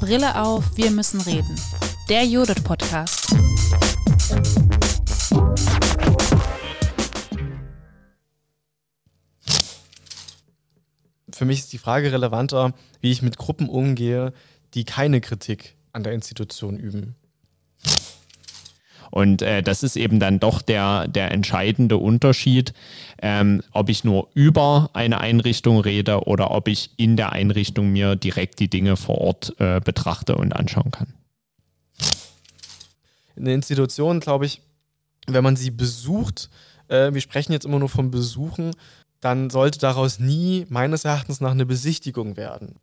Brille auf, wir müssen reden. Der Judith Podcast. Für mich ist die Frage relevanter, wie ich mit Gruppen umgehe, die keine Kritik an der Institution üben. Und äh, das ist eben dann doch der, der entscheidende Unterschied, ähm, ob ich nur über eine Einrichtung rede oder ob ich in der Einrichtung mir direkt die Dinge vor Ort äh, betrachte und anschauen kann. Eine Institution, glaube ich, wenn man sie besucht, äh, wir sprechen jetzt immer nur vom Besuchen, dann sollte daraus nie meines Erachtens nach eine Besichtigung werden.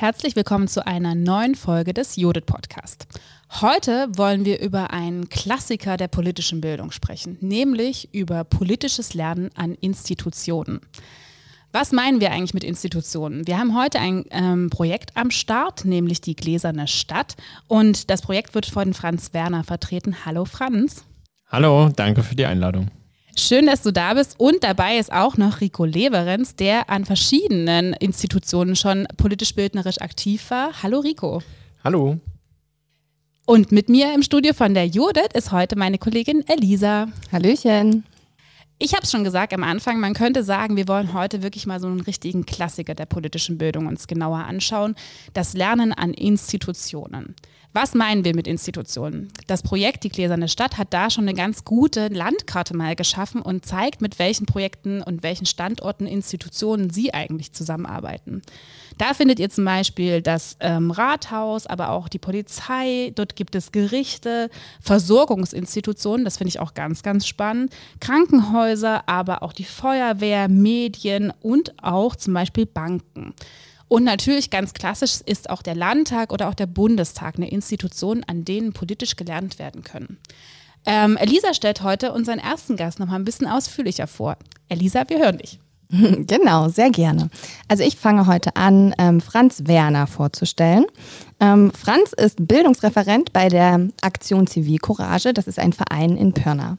Herzlich willkommen zu einer neuen Folge des Judith Podcast. Heute wollen wir über einen Klassiker der politischen Bildung sprechen, nämlich über politisches Lernen an Institutionen. Was meinen wir eigentlich mit Institutionen? Wir haben heute ein ähm, Projekt am Start, nämlich die Gläserne Stadt. Und das Projekt wird von Franz Werner vertreten. Hallo Franz. Hallo, danke für die Einladung. Schön, dass du da bist. Und dabei ist auch noch Rico Leverenz, der an verschiedenen Institutionen schon politisch-bildnerisch aktiv war. Hallo Rico. Hallo. Und mit mir im Studio von der Judith ist heute meine Kollegin Elisa. Hallöchen. Ich habe es schon gesagt am Anfang, man könnte sagen, wir wollen heute wirklich mal so einen richtigen Klassiker der politischen Bildung uns genauer anschauen. Das Lernen an Institutionen. Was meinen wir mit Institutionen? Das Projekt Die Gläserne Stadt hat da schon eine ganz gute Landkarte mal geschaffen und zeigt, mit welchen Projekten und welchen Standorten Institutionen sie eigentlich zusammenarbeiten. Da findet ihr zum Beispiel das ähm, Rathaus, aber auch die Polizei. Dort gibt es Gerichte, Versorgungsinstitutionen, das finde ich auch ganz, ganz spannend. Krankenhäuser, aber auch die Feuerwehr, Medien und auch zum Beispiel Banken. Und natürlich ganz klassisch ist auch der Landtag oder auch der Bundestag eine Institution, an denen politisch gelernt werden können. Ähm, Elisa stellt heute unseren ersten Gast noch mal ein bisschen ausführlicher vor. Elisa, wir hören dich. Genau, sehr gerne. Also ich fange heute an, ähm, Franz Werner vorzustellen. Ähm, Franz ist Bildungsreferent bei der Aktion Zivilcourage. Das ist ein Verein in Pirna.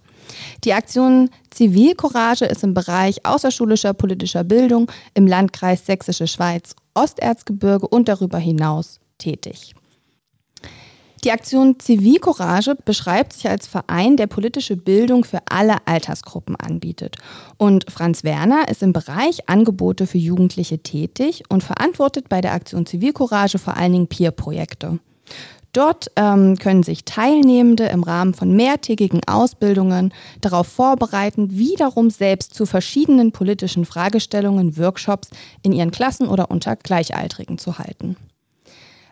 Die Aktion Zivilcourage ist im Bereich außerschulischer politischer Bildung im Landkreis Sächsische Schweiz, Osterzgebirge und darüber hinaus tätig. Die Aktion Zivilcourage beschreibt sich als Verein, der politische Bildung für alle Altersgruppen anbietet. Und Franz Werner ist im Bereich Angebote für Jugendliche tätig und verantwortet bei der Aktion Zivilcourage vor allen Dingen Peer-Projekte. Dort ähm, können sich Teilnehmende im Rahmen von mehrtägigen Ausbildungen darauf vorbereiten, wiederum selbst zu verschiedenen politischen Fragestellungen Workshops in ihren Klassen oder unter Gleichaltrigen zu halten.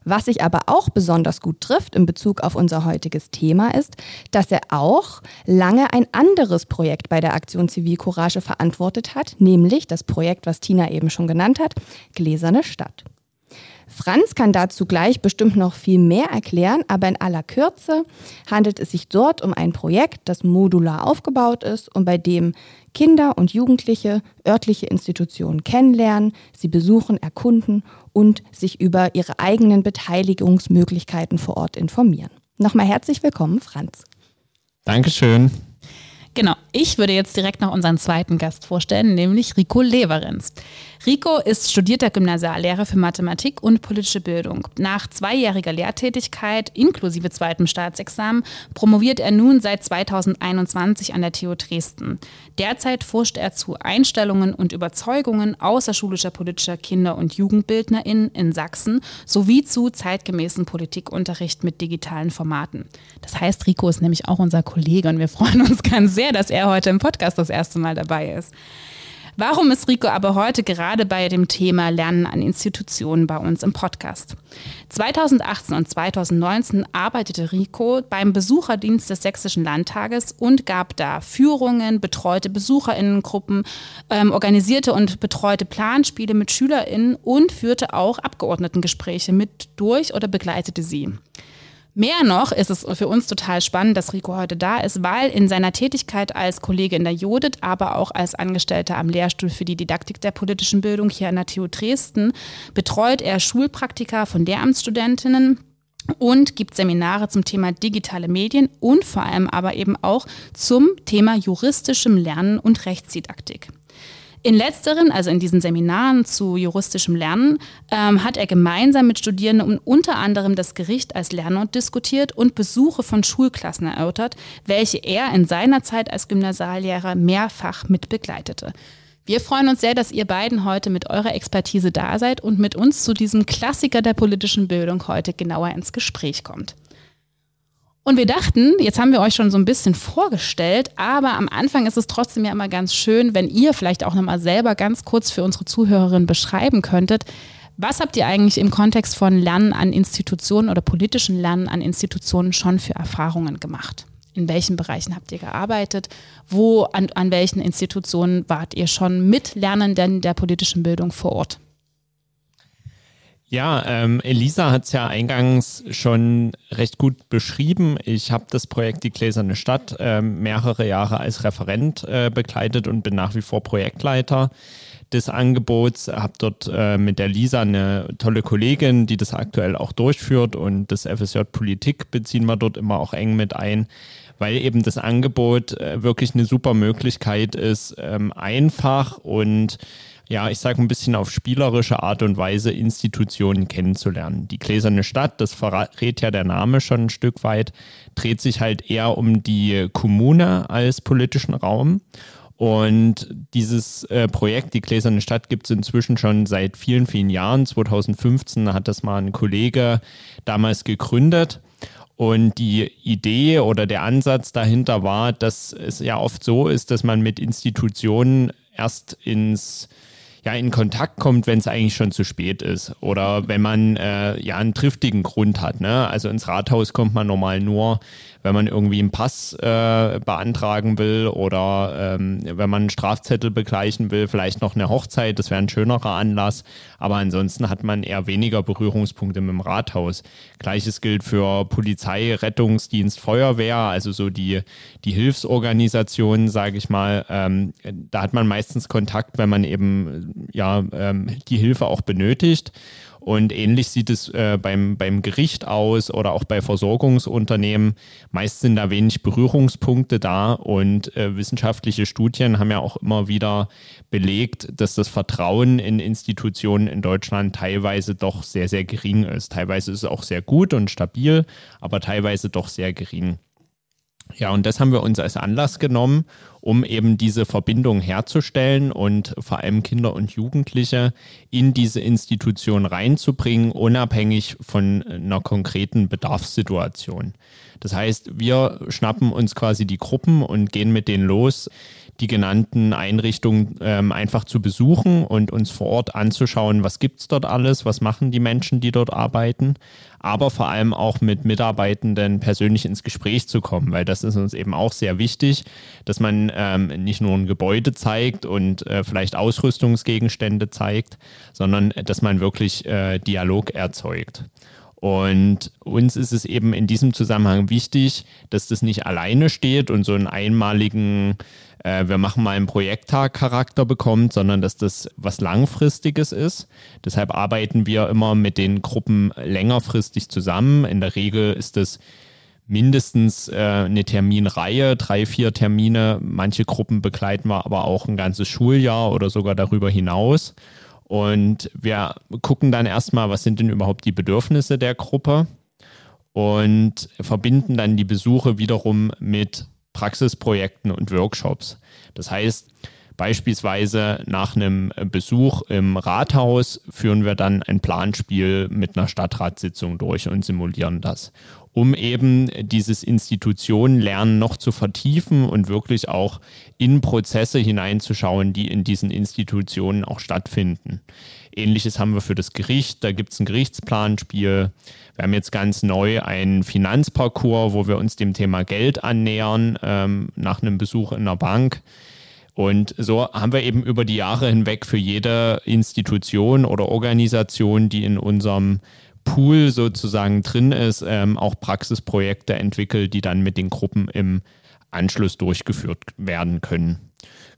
Was sich aber auch besonders gut trifft in Bezug auf unser heutiges Thema ist, dass er auch lange ein anderes Projekt bei der Aktion Zivilcourage verantwortet hat, nämlich das Projekt, was Tina eben schon genannt hat, Gläserne Stadt. Franz kann dazu gleich bestimmt noch viel mehr erklären, aber in aller Kürze handelt es sich dort um ein Projekt, das modular aufgebaut ist und bei dem Kinder und Jugendliche örtliche Institutionen kennenlernen, sie besuchen, erkunden und sich über ihre eigenen Beteiligungsmöglichkeiten vor Ort informieren. Nochmal herzlich willkommen, Franz. Dankeschön. Genau, ich würde jetzt direkt noch unseren zweiten Gast vorstellen, nämlich Rico Leverenz. Rico ist studierter Gymnasiallehrer für Mathematik und politische Bildung. Nach zweijähriger Lehrtätigkeit inklusive zweitem Staatsexamen promoviert er nun seit 2021 an der TU Dresden. Derzeit forscht er zu Einstellungen und Überzeugungen außerschulischer politischer Kinder- und JugendbildnerInnen in Sachsen sowie zu zeitgemäßen Politikunterricht mit digitalen Formaten. Das heißt, Rico ist nämlich auch unser Kollege und wir freuen uns ganz sehr, dass er heute im Podcast das erste Mal dabei ist. Warum ist Rico aber heute gerade bei dem Thema Lernen an Institutionen bei uns im Podcast? 2018 und 2019 arbeitete Rico beim Besucherdienst des Sächsischen Landtages und gab da Führungen, betreute Besucherinnengruppen, ähm, organisierte und betreute Planspiele mit Schülerinnen und führte auch Abgeordnetengespräche mit durch oder begleitete sie. Mehr noch ist es für uns total spannend, dass Rico heute da ist, weil in seiner Tätigkeit als Kollege in der Judith, aber auch als Angestellter am Lehrstuhl für die Didaktik der politischen Bildung hier an der TU Dresden, betreut er Schulpraktika von Lehramtsstudentinnen und gibt Seminare zum Thema digitale Medien und vor allem aber eben auch zum Thema juristischem Lernen und Rechtsdidaktik. In letzteren, also in diesen Seminaren zu juristischem Lernen, ähm, hat er gemeinsam mit Studierenden unter anderem das Gericht als Lernort diskutiert und Besuche von Schulklassen erörtert, welche er in seiner Zeit als Gymnasiallehrer mehrfach mit begleitete. Wir freuen uns sehr, dass ihr beiden heute mit eurer Expertise da seid und mit uns zu diesem Klassiker der politischen Bildung heute genauer ins Gespräch kommt. Und wir dachten, jetzt haben wir euch schon so ein bisschen vorgestellt, aber am Anfang ist es trotzdem ja immer ganz schön, wenn ihr vielleicht auch nochmal selber ganz kurz für unsere Zuhörerinnen beschreiben könntet, was habt ihr eigentlich im Kontext von Lernen an Institutionen oder politischen Lernen an Institutionen schon für Erfahrungen gemacht? In welchen Bereichen habt ihr gearbeitet? Wo, an, an welchen Institutionen wart ihr schon mit Lernenden der politischen Bildung vor Ort? Ja, ähm, Elisa hat es ja eingangs schon recht gut beschrieben. Ich habe das Projekt Die Gläserne Stadt äh, mehrere Jahre als Referent äh, begleitet und bin nach wie vor Projektleiter des Angebots. Habe dort äh, mit der Lisa eine tolle Kollegin, die das aktuell auch durchführt und das FSJ Politik beziehen wir dort immer auch eng mit ein, weil eben das Angebot äh, wirklich eine super Möglichkeit ist, ähm, einfach und ja, ich sage ein bisschen auf spielerische Art und Weise Institutionen kennenzulernen. Die gläserne Stadt, das verrät ja der Name schon ein Stück weit, dreht sich halt eher um die Kommune als politischen Raum. Und dieses äh, Projekt, die Gläserne Stadt, gibt es inzwischen schon seit vielen, vielen Jahren. 2015 hat das mal ein Kollege damals gegründet. Und die Idee oder der Ansatz dahinter war, dass es ja oft so ist, dass man mit Institutionen erst ins ja in Kontakt kommt, wenn es eigentlich schon zu spät ist oder wenn man äh, ja einen triftigen Grund hat. Ne? Also ins Rathaus kommt man normal nur, wenn man irgendwie einen Pass äh, beantragen will oder ähm, wenn man einen Strafzettel begleichen will, vielleicht noch eine Hochzeit, das wäre ein schönerer Anlass. Aber ansonsten hat man eher weniger Berührungspunkte mit dem Rathaus. Gleiches gilt für Polizei, Rettungsdienst, Feuerwehr, also so die, die Hilfsorganisationen, sage ich mal. Ähm, da hat man meistens Kontakt, wenn man eben ja ähm, die Hilfe auch benötigt. Und ähnlich sieht es äh, beim, beim Gericht aus oder auch bei Versorgungsunternehmen. Meist sind da wenig Berührungspunkte da und äh, wissenschaftliche Studien haben ja auch immer wieder belegt, dass das Vertrauen in Institutionen in Deutschland teilweise doch sehr, sehr gering ist. Teilweise ist es auch sehr gut und stabil, aber teilweise doch sehr gering. Ja, und das haben wir uns als Anlass genommen, um eben diese Verbindung herzustellen und vor allem Kinder und Jugendliche in diese Institution reinzubringen, unabhängig von einer konkreten Bedarfssituation. Das heißt, wir schnappen uns quasi die Gruppen und gehen mit denen los, die genannten Einrichtungen ähm, einfach zu besuchen und uns vor Ort anzuschauen, was gibt es dort alles, was machen die Menschen, die dort arbeiten, aber vor allem auch mit Mitarbeitenden persönlich ins Gespräch zu kommen, weil das ist uns eben auch sehr wichtig, dass man ähm, nicht nur ein Gebäude zeigt und äh, vielleicht Ausrüstungsgegenstände zeigt, sondern dass man wirklich äh, Dialog erzeugt. Und uns ist es eben in diesem Zusammenhang wichtig, dass das nicht alleine steht und so einen einmaligen äh, wir machen mal einen Projekttag-Charakter bekommt, sondern dass das was Langfristiges ist. Deshalb arbeiten wir immer mit den Gruppen längerfristig zusammen. In der Regel ist das mindestens äh, eine Terminreihe, drei, vier Termine. Manche Gruppen begleiten wir aber auch ein ganzes Schuljahr oder sogar darüber hinaus. Und wir gucken dann erstmal, was sind denn überhaupt die Bedürfnisse der Gruppe und verbinden dann die Besuche wiederum mit Praxisprojekten und Workshops. Das heißt, Beispielsweise nach einem Besuch im Rathaus führen wir dann ein Planspiel mit einer Stadtratssitzung durch und simulieren das, um eben dieses Institutionenlernen noch zu vertiefen und wirklich auch in Prozesse hineinzuschauen, die in diesen Institutionen auch stattfinden. Ähnliches haben wir für das Gericht, da gibt es ein Gerichtsplanspiel. Wir haben jetzt ganz neu einen Finanzparcours, wo wir uns dem Thema Geld annähern, ähm, nach einem Besuch in der Bank. Und so haben wir eben über die Jahre hinweg für jede Institution oder Organisation, die in unserem Pool sozusagen drin ist, ähm, auch Praxisprojekte entwickelt, die dann mit den Gruppen im Anschluss durchgeführt werden können.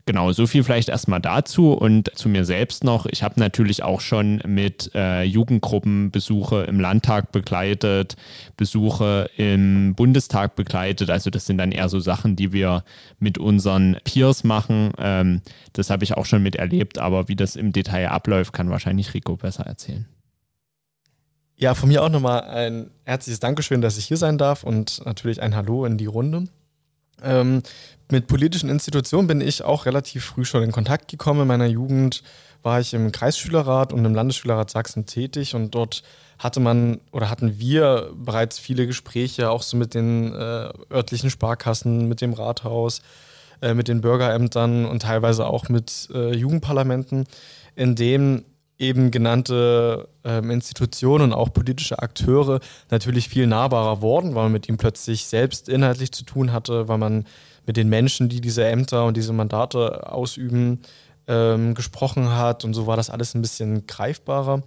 Genau, so viel vielleicht erstmal dazu und zu mir selbst noch. Ich habe natürlich auch schon mit äh, Jugendgruppen Besuche im Landtag begleitet, Besuche im Bundestag begleitet. Also das sind dann eher so Sachen, die wir mit unseren Peers machen. Ähm, das habe ich auch schon miterlebt, aber wie das im Detail abläuft, kann wahrscheinlich Rico besser erzählen. Ja, von mir auch nochmal ein herzliches Dankeschön, dass ich hier sein darf und natürlich ein Hallo in die Runde. Ähm, mit politischen Institutionen bin ich auch relativ früh schon in Kontakt gekommen. In meiner Jugend war ich im Kreisschülerrat und im Landesschülerrat Sachsen tätig und dort hatte man oder hatten wir bereits viele Gespräche, auch so mit den äh, örtlichen Sparkassen, mit dem Rathaus, äh, mit den Bürgerämtern und teilweise auch mit äh, Jugendparlamenten, in denen eben genannte ähm, Institutionen und auch politische Akteure natürlich viel nahbarer wurden, weil man mit ihm plötzlich selbst inhaltlich zu tun hatte, weil man mit den Menschen, die diese Ämter und diese Mandate ausüben, ähm, gesprochen hat und so war das alles ein bisschen greifbarer.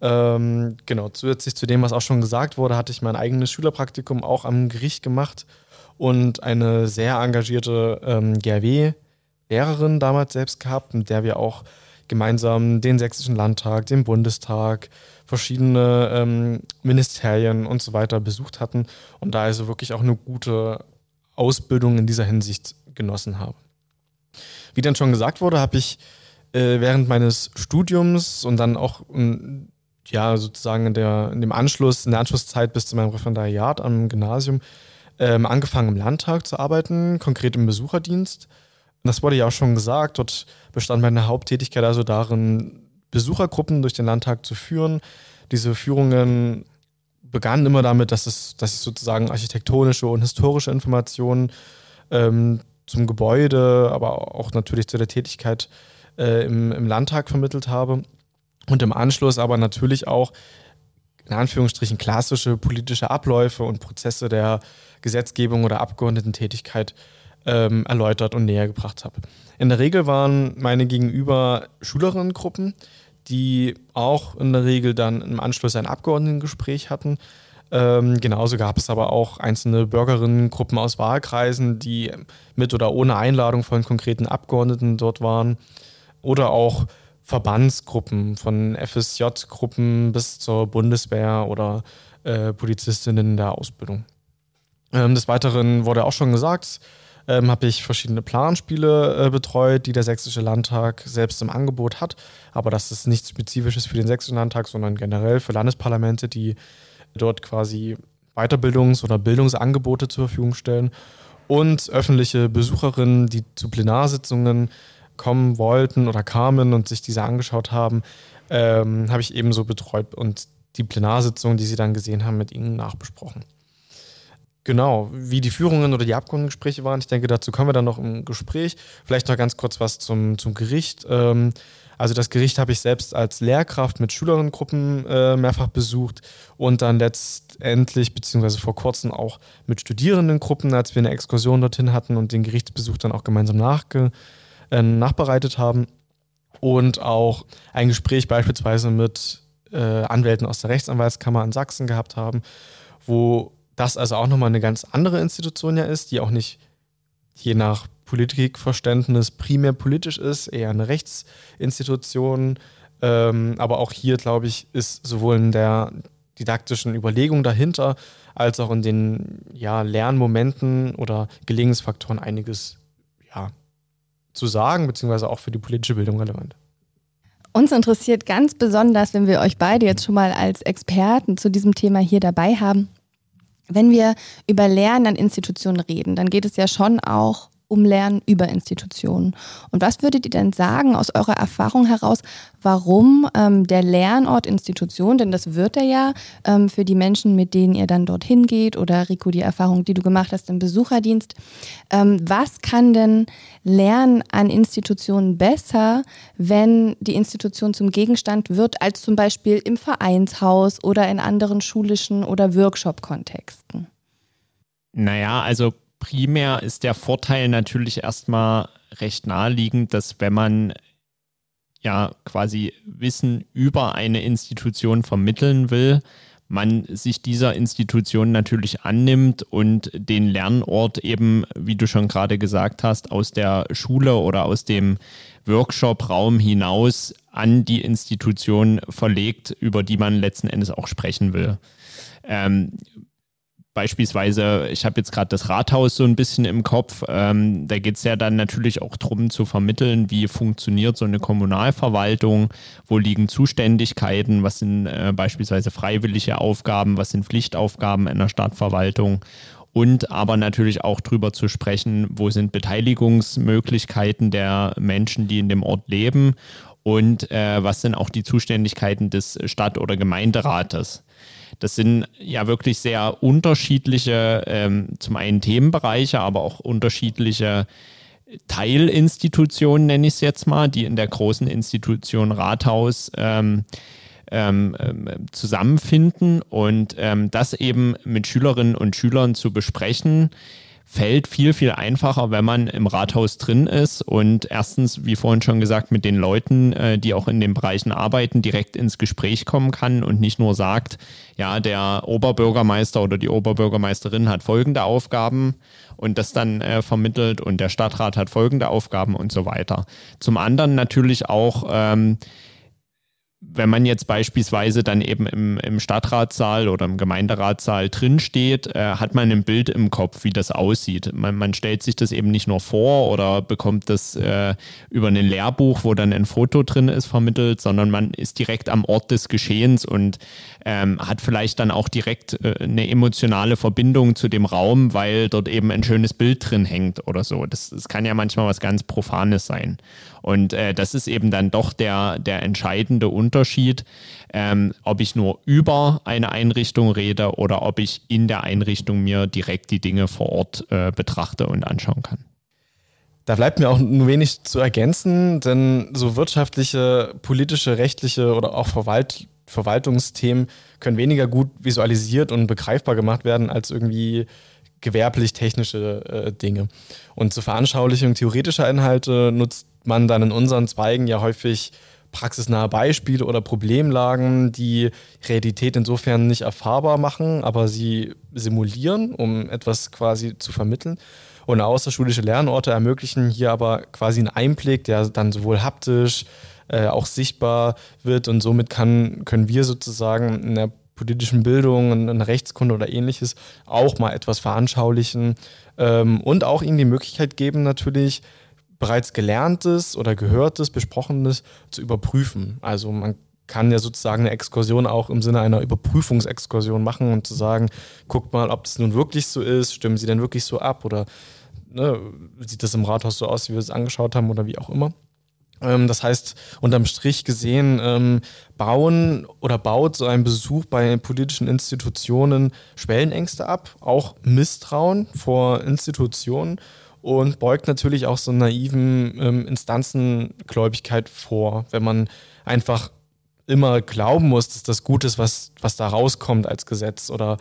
Ähm, genau, zusätzlich zu dem, was auch schon gesagt wurde, hatte ich mein eigenes Schülerpraktikum auch am Gericht gemacht und eine sehr engagierte ähm, GRW-Lehrerin damals selbst gehabt, mit der wir auch gemeinsam den Sächsischen Landtag, den Bundestag, verschiedene ähm, Ministerien und so weiter besucht hatten und da also wirklich auch eine gute Ausbildung in dieser Hinsicht genossen habe. Wie dann schon gesagt wurde, habe ich äh, während meines Studiums und dann auch ähm, ja sozusagen in, der, in dem Anschluss, in der Anschlusszeit bis zu meinem Referendariat am Gymnasium ähm, angefangen im Landtag zu arbeiten, konkret im Besucherdienst das wurde ja auch schon gesagt, dort bestand meine Haupttätigkeit also darin, Besuchergruppen durch den Landtag zu führen. Diese Führungen begannen immer damit, dass, es, dass ich sozusagen architektonische und historische Informationen ähm, zum Gebäude, aber auch natürlich zu der Tätigkeit äh, im, im Landtag vermittelt habe. Und im Anschluss aber natürlich auch in Anführungsstrichen klassische politische Abläufe und Prozesse der Gesetzgebung oder Abgeordnetentätigkeit ähm, erläutert und näher gebracht habe. In der Regel waren meine Gegenüber Schülerinnengruppen, die auch in der Regel dann im Anschluss ein Abgeordnetengespräch hatten. Ähm, genauso gab es aber auch einzelne Bürgerinnengruppen aus Wahlkreisen, die mit oder ohne Einladung von konkreten Abgeordneten dort waren. Oder auch Verbandsgruppen von FSJ-Gruppen bis zur Bundeswehr oder äh, Polizistinnen der Ausbildung. Ähm, des Weiteren wurde auch schon gesagt, ähm, habe ich verschiedene Planspiele äh, betreut, die der Sächsische Landtag selbst im Angebot hat. Aber das ist nichts Spezifisches für den Sächsischen Landtag, sondern generell für Landesparlamente, die dort quasi Weiterbildungs- oder Bildungsangebote zur Verfügung stellen. Und öffentliche Besucherinnen, die zu Plenarsitzungen kommen wollten oder kamen und sich diese angeschaut haben, ähm, habe ich ebenso betreut und die Plenarsitzungen, die sie dann gesehen haben, mit ihnen nachbesprochen. Genau, wie die Führungen oder die Abgeordnetengespräche waren. Ich denke, dazu kommen wir dann noch im Gespräch. Vielleicht noch ganz kurz was zum, zum Gericht. Ähm, also das Gericht habe ich selbst als Lehrkraft mit Schülerinnengruppen äh, mehrfach besucht und dann letztendlich, beziehungsweise vor kurzem auch mit Studierendengruppen, als wir eine Exkursion dorthin hatten und den Gerichtsbesuch dann auch gemeinsam nachge äh, nachbereitet haben. Und auch ein Gespräch beispielsweise mit äh, Anwälten aus der Rechtsanwaltskammer in Sachsen gehabt haben, wo das also auch nochmal eine ganz andere Institution ja ist, die auch nicht je nach Politikverständnis primär politisch ist, eher eine Rechtsinstitution. Ähm, aber auch hier, glaube ich, ist sowohl in der didaktischen Überlegung dahinter als auch in den ja, Lernmomenten oder Gelingensfaktoren einiges ja, zu sagen, beziehungsweise auch für die politische Bildung relevant. Uns interessiert ganz besonders, wenn wir euch beide jetzt schon mal als Experten zu diesem Thema hier dabei haben, wenn wir über Lernen an Institutionen reden, dann geht es ja schon auch um Lernen über Institutionen. Und was würdet ihr denn sagen aus eurer Erfahrung heraus, warum ähm, der Lernort Institution, denn das wird er ja ähm, für die Menschen, mit denen ihr dann dorthin geht oder Rico, die Erfahrung, die du gemacht hast im Besucherdienst, ähm, was kann denn Lernen an Institutionen besser, wenn die Institution zum Gegenstand wird, als zum Beispiel im Vereinshaus oder in anderen schulischen oder Workshop-Kontexten? Naja, also primär ist der Vorteil natürlich erstmal recht naheliegend, dass wenn man ja quasi Wissen über eine Institution vermitteln will, man sich dieser Institution natürlich annimmt und den Lernort eben, wie du schon gerade gesagt hast, aus der Schule oder aus dem Workshop-Raum hinaus an die Institution verlegt, über die man letzten Endes auch sprechen will. Ähm, beispielsweise, ich habe jetzt gerade das Rathaus so ein bisschen im Kopf, ähm, da geht es ja dann natürlich auch darum zu vermitteln, wie funktioniert so eine Kommunalverwaltung, wo liegen Zuständigkeiten, was sind äh, beispielsweise freiwillige Aufgaben, was sind Pflichtaufgaben einer Stadtverwaltung und aber natürlich auch darüber zu sprechen, wo sind Beteiligungsmöglichkeiten der Menschen, die in dem Ort leben und äh, was sind auch die Zuständigkeiten des Stadt- oder Gemeinderates. Das sind ja wirklich sehr unterschiedliche, ähm, zum einen Themenbereiche, aber auch unterschiedliche Teilinstitutionen, nenne ich es jetzt mal, die in der großen Institution Rathaus ähm, ähm, ähm zusammenfinden. Und ähm, das eben mit Schülerinnen und Schülern zu besprechen, fällt viel, viel einfacher, wenn man im Rathaus drin ist und erstens, wie vorhin schon gesagt, mit den Leuten, äh, die auch in den Bereichen arbeiten, direkt ins Gespräch kommen kann und nicht nur sagt, ja, der Oberbürgermeister oder die Oberbürgermeisterin hat folgende Aufgaben und das dann äh, vermittelt und der Stadtrat hat folgende Aufgaben und so weiter. Zum anderen natürlich auch ähm, wenn man jetzt beispielsweise dann eben im, im Stadtratssaal oder im Gemeinderatssaal drinsteht, äh, hat man ein Bild im Kopf, wie das aussieht. Man, man stellt sich das eben nicht nur vor oder bekommt das äh, über ein Lehrbuch, wo dann ein Foto drin ist, vermittelt, sondern man ist direkt am Ort des Geschehens und ähm, hat vielleicht dann auch direkt äh, eine emotionale Verbindung zu dem Raum, weil dort eben ein schönes Bild drin hängt oder so. Das, das kann ja manchmal was ganz Profanes sein. Und äh, das ist eben dann doch der, der entscheidende Unterschied, ähm, ob ich nur über eine Einrichtung rede oder ob ich in der Einrichtung mir direkt die Dinge vor Ort äh, betrachte und anschauen kann. Da bleibt mir auch nur wenig zu ergänzen, denn so wirtschaftliche, politische, rechtliche oder auch Verwalt Verwaltungsthemen können weniger gut visualisiert und begreifbar gemacht werden als irgendwie gewerblich-technische äh, Dinge. Und zur Veranschaulichung theoretischer Inhalte nutzt man dann in unseren Zweigen ja häufig praxisnahe Beispiele oder Problemlagen, die Realität insofern nicht erfahrbar machen, aber sie simulieren, um etwas quasi zu vermitteln. Und außerschulische Lernorte ermöglichen hier aber quasi einen Einblick, der dann sowohl haptisch, äh, auch sichtbar wird und somit kann, können wir sozusagen in der politischen Bildung, in Rechtskunde oder ähnliches auch mal etwas veranschaulichen ähm, und auch ihnen die Möglichkeit geben, natürlich bereits Gelerntes oder Gehörtes, Besprochenes zu überprüfen. Also man kann ja sozusagen eine Exkursion auch im Sinne einer Überprüfungsexkursion machen und zu sagen, guckt mal, ob das nun wirklich so ist, stimmen sie denn wirklich so ab oder ne, sieht das im Rathaus so aus, wie wir es angeschaut haben oder wie auch immer. Ähm, das heißt, unterm Strich gesehen, ähm, bauen oder baut so ein Besuch bei politischen Institutionen Schwellenängste ab, auch Misstrauen vor Institutionen und beugt natürlich auch so naiven ähm, Instanzengläubigkeit vor, wenn man einfach immer glauben muss, dass das gut ist, was, was da rauskommt als Gesetz oder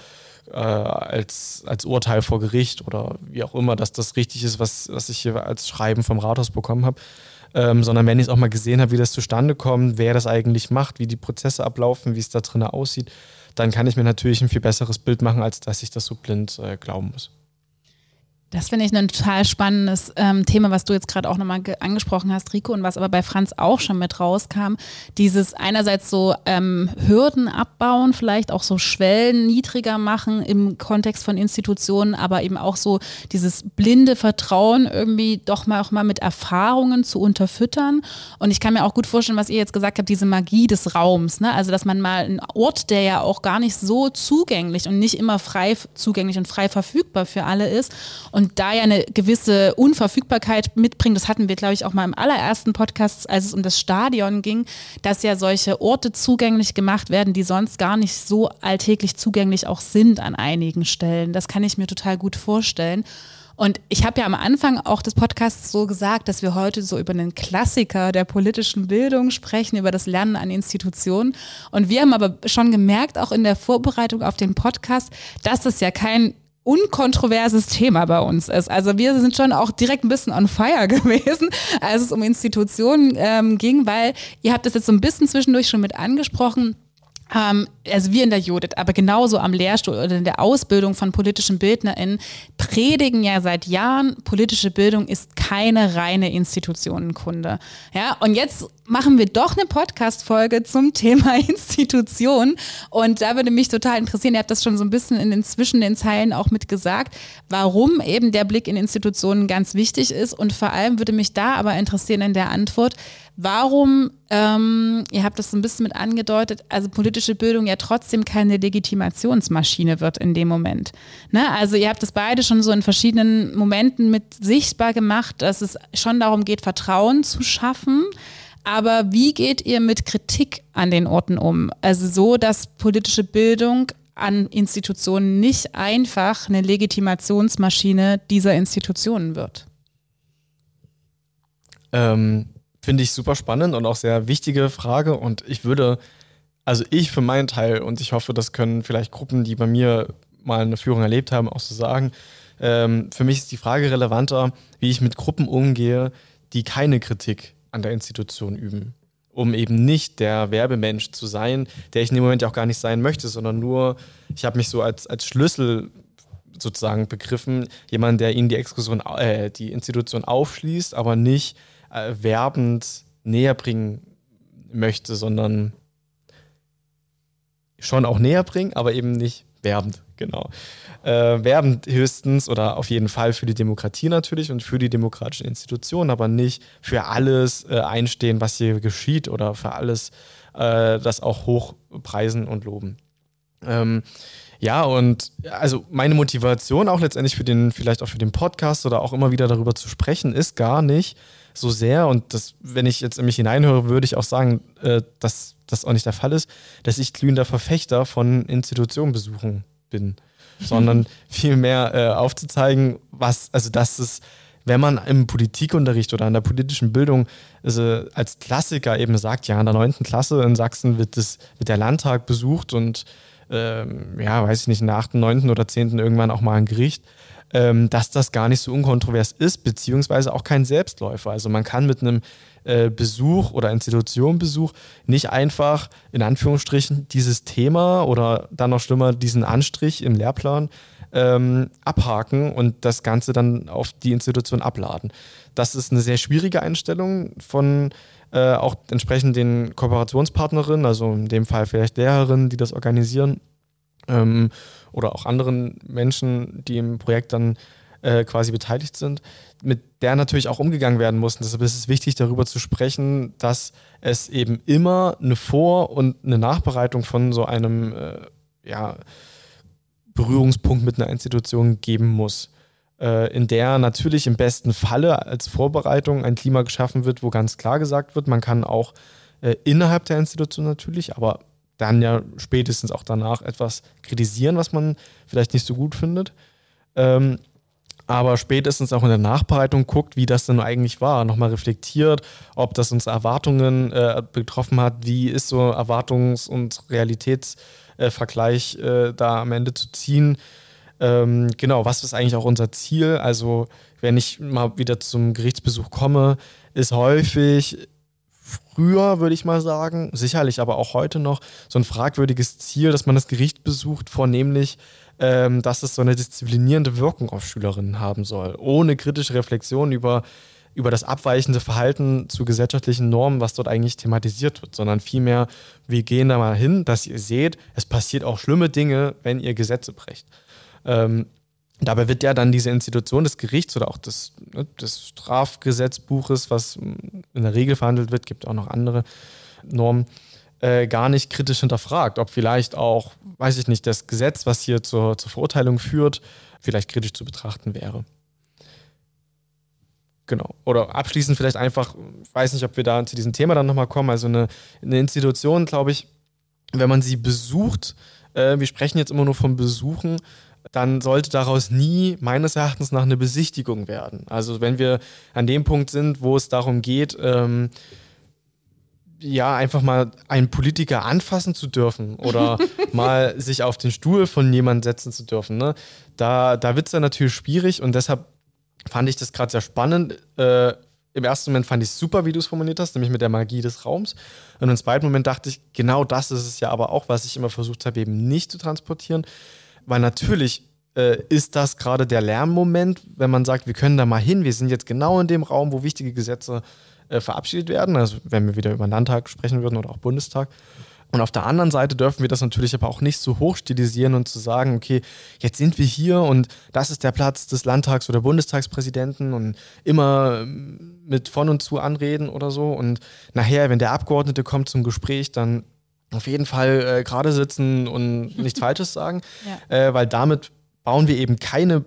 äh, als, als Urteil vor Gericht oder wie auch immer, dass das richtig ist, was, was ich hier als Schreiben vom Rathaus bekommen habe. Ähm, sondern wenn ich es auch mal gesehen habe, wie das zustande kommt, wer das eigentlich macht, wie die Prozesse ablaufen, wie es da drin aussieht, dann kann ich mir natürlich ein viel besseres Bild machen, als dass ich das so blind äh, glauben muss. Das finde ich ein total spannendes ähm, Thema, was du jetzt gerade auch nochmal angesprochen hast, Rico, und was aber bei Franz auch schon mit rauskam. Dieses einerseits so ähm, Hürden abbauen, vielleicht auch so Schwellen niedriger machen im Kontext von Institutionen, aber eben auch so dieses blinde Vertrauen irgendwie doch mal auch mal mit Erfahrungen zu unterfüttern. Und ich kann mir auch gut vorstellen, was ihr jetzt gesagt habt, diese Magie des Raums. Ne? Also, dass man mal einen Ort, der ja auch gar nicht so zugänglich und nicht immer frei zugänglich und frei verfügbar für alle ist, da ja eine gewisse Unverfügbarkeit mitbringt, das hatten wir, glaube ich, auch mal im allerersten Podcast, als es um das Stadion ging, dass ja solche Orte zugänglich gemacht werden, die sonst gar nicht so alltäglich zugänglich auch sind an einigen Stellen. Das kann ich mir total gut vorstellen. Und ich habe ja am Anfang auch des Podcasts so gesagt, dass wir heute so über einen Klassiker der politischen Bildung sprechen, über das Lernen an Institutionen. Und wir haben aber schon gemerkt, auch in der Vorbereitung auf den Podcast, dass es ja kein unkontroverses Thema bei uns ist. Also wir sind schon auch direkt ein bisschen on fire gewesen, als es um Institutionen ähm, ging, weil ihr habt das jetzt so ein bisschen zwischendurch schon mit angesprochen ähm, also wir in der Judith, aber genauso am Lehrstuhl oder in der Ausbildung von politischen BildnerInnen predigen ja seit Jahren, politische Bildung ist keine reine Institutionenkunde. Ja, und jetzt machen wir doch eine Podcast-Folge zum Thema Institution. Und da würde mich total interessieren, ihr habt das schon so ein bisschen in den zwischen den Zeilen auch mit gesagt, warum eben der Blick in Institutionen ganz wichtig ist. Und vor allem würde mich da aber interessieren in der Antwort, warum, ähm, ihr habt das so ein bisschen mit angedeutet, also politische Bildung ja trotzdem keine Legitimationsmaschine wird in dem Moment. Ne? Also ihr habt das beide schon so in verschiedenen Momenten mit sichtbar gemacht, dass es schon darum geht, Vertrauen zu schaffen. Aber wie geht ihr mit Kritik an den Orten um? Also so, dass politische Bildung an Institutionen nicht einfach eine Legitimationsmaschine dieser Institutionen wird. Ähm, Finde ich super spannend und auch sehr wichtige Frage. Und ich würde, also ich für meinen Teil, und ich hoffe, das können vielleicht Gruppen, die bei mir mal eine Führung erlebt haben, auch so sagen, ähm, für mich ist die Frage relevanter, wie ich mit Gruppen umgehe, die keine Kritik an der Institution üben. Um eben nicht der Werbemensch zu sein, der ich in dem Moment ja auch gar nicht sein möchte, sondern nur, ich habe mich so als, als Schlüssel sozusagen begriffen, jemand, der ihnen die Exkursion, äh, die Institution aufschließt, aber nicht äh, werbend näher bringen möchte, sondern schon auch näher bringen, aber eben nicht werbend, genau äh, werben höchstens oder auf jeden Fall für die Demokratie natürlich und für die demokratischen Institutionen, aber nicht für alles äh, einstehen, was hier geschieht oder für alles äh, das auch hochpreisen und loben. Ähm, ja, und also meine Motivation auch letztendlich für den, vielleicht auch für den Podcast oder auch immer wieder darüber zu sprechen, ist gar nicht so sehr, und das, wenn ich jetzt in mich hineinhöre, würde ich auch sagen, äh, dass das auch nicht der Fall ist, dass ich glühender Verfechter von Institutionenbesuchen bin sondern vielmehr äh, aufzuzeigen, was, also dass es, wenn man im Politikunterricht oder in der politischen Bildung also als Klassiker eben sagt, ja, in der neunten Klasse in Sachsen wird, das, wird der Landtag besucht und ähm, ja, weiß ich nicht, in der achten, neunten oder zehnten irgendwann auch mal ein Gericht, ähm, dass das gar nicht so unkontrovers ist, beziehungsweise auch kein Selbstläufer. Also man kann mit einem äh, Besuch oder Institutionenbesuch nicht einfach in Anführungsstrichen dieses Thema oder dann noch schlimmer diesen Anstrich im Lehrplan ähm, abhaken und das Ganze dann auf die Institution abladen. Das ist eine sehr schwierige Einstellung von äh, auch entsprechend den Kooperationspartnerinnen, also in dem Fall vielleicht Lehrerinnen, die das organisieren ähm, oder auch anderen Menschen, die im Projekt dann äh, quasi beteiligt sind, mit der natürlich auch umgegangen werden muss. Und deshalb ist es wichtig, darüber zu sprechen, dass es eben immer eine Vor- und eine Nachbereitung von so einem äh, ja, Berührungspunkt mit einer Institution geben muss in der natürlich im besten Falle als Vorbereitung ein Klima geschaffen wird, wo ganz klar gesagt wird, man kann auch äh, innerhalb der Institution natürlich, aber dann ja spätestens auch danach etwas kritisieren, was man vielleicht nicht so gut findet. Ähm, aber spätestens auch in der Nachbereitung guckt, wie das denn eigentlich war, nochmal reflektiert, ob das unsere Erwartungen äh, betroffen hat, wie ist so Erwartungs- und Realitätsvergleich äh, da am Ende zu ziehen. Ähm, genau, was ist eigentlich auch unser Ziel? Also, wenn ich mal wieder zum Gerichtsbesuch komme, ist häufig früher, würde ich mal sagen, sicherlich aber auch heute noch, so ein fragwürdiges Ziel, dass man das Gericht besucht, vornehmlich ähm, dass es so eine disziplinierende Wirkung auf Schülerinnen haben soll, ohne kritische Reflexion über, über das abweichende Verhalten zu gesellschaftlichen Normen, was dort eigentlich thematisiert wird, sondern vielmehr, wir gehen da mal hin, dass ihr seht, es passiert auch schlimme Dinge, wenn ihr Gesetze brecht. Ähm, Dabei wird ja dann diese Institution des Gerichts oder auch des, ne, des Strafgesetzbuches, was in der Regel verhandelt wird, gibt auch noch andere Normen, äh, gar nicht kritisch hinterfragt, ob vielleicht auch, weiß ich nicht, das Gesetz, was hier zur, zur Verurteilung führt, vielleicht kritisch zu betrachten wäre. Genau. Oder abschließend vielleicht einfach, weiß nicht, ob wir da zu diesem Thema dann nochmal kommen. Also eine, eine Institution, glaube ich, wenn man sie besucht, äh, wir sprechen jetzt immer nur vom Besuchen, dann sollte daraus nie meines Erachtens nach eine Besichtigung werden. Also wenn wir an dem Punkt sind, wo es darum geht, ähm, ja, einfach mal einen Politiker anfassen zu dürfen oder mal sich auf den Stuhl von jemandem setzen zu dürfen. Ne? Da, da wird es dann natürlich schwierig und deshalb fand ich das gerade sehr spannend. Äh, im ersten Moment fand ich es super, wie du es formuliert hast, nämlich mit der Magie des Raums. Und im zweiten Moment dachte ich, genau das ist es ja aber auch, was ich immer versucht habe, eben nicht zu transportieren. Weil natürlich äh, ist das gerade der Lärmmoment, wenn man sagt, wir können da mal hin, wir sind jetzt genau in dem Raum, wo wichtige Gesetze äh, verabschiedet werden. Also wenn wir wieder über den Landtag sprechen würden oder auch Bundestag. Und auf der anderen Seite dürfen wir das natürlich aber auch nicht so hoch stilisieren und zu sagen, okay, jetzt sind wir hier und das ist der Platz des Landtags- oder Bundestagspräsidenten und immer ähm, mit von und zu anreden oder so. Und nachher, wenn der Abgeordnete kommt zum Gespräch, dann auf jeden Fall äh, gerade sitzen und nichts Falsches sagen, ja. äh, weil damit bauen wir eben keine,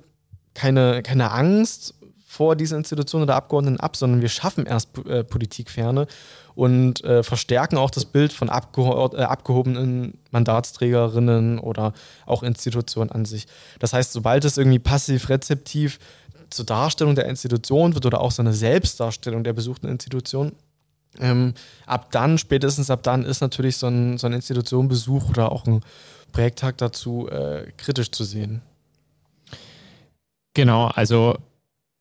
keine, keine Angst vor diesen Institutionen oder Abgeordneten ab, sondern wir schaffen erst äh, Politikferne und äh, verstärken auch das Bild von äh, abgehobenen Mandatsträgerinnen oder auch Institutionen an sich. Das heißt, sobald es irgendwie passiv-rezeptiv zur Darstellung der Institution wird oder auch so eine Selbstdarstellung der besuchten Institution, ähm, ab dann, spätestens ab dann, ist natürlich so ein, so ein Institutionenbesuch oder auch ein Projekttag dazu äh, kritisch zu sehen. Genau, also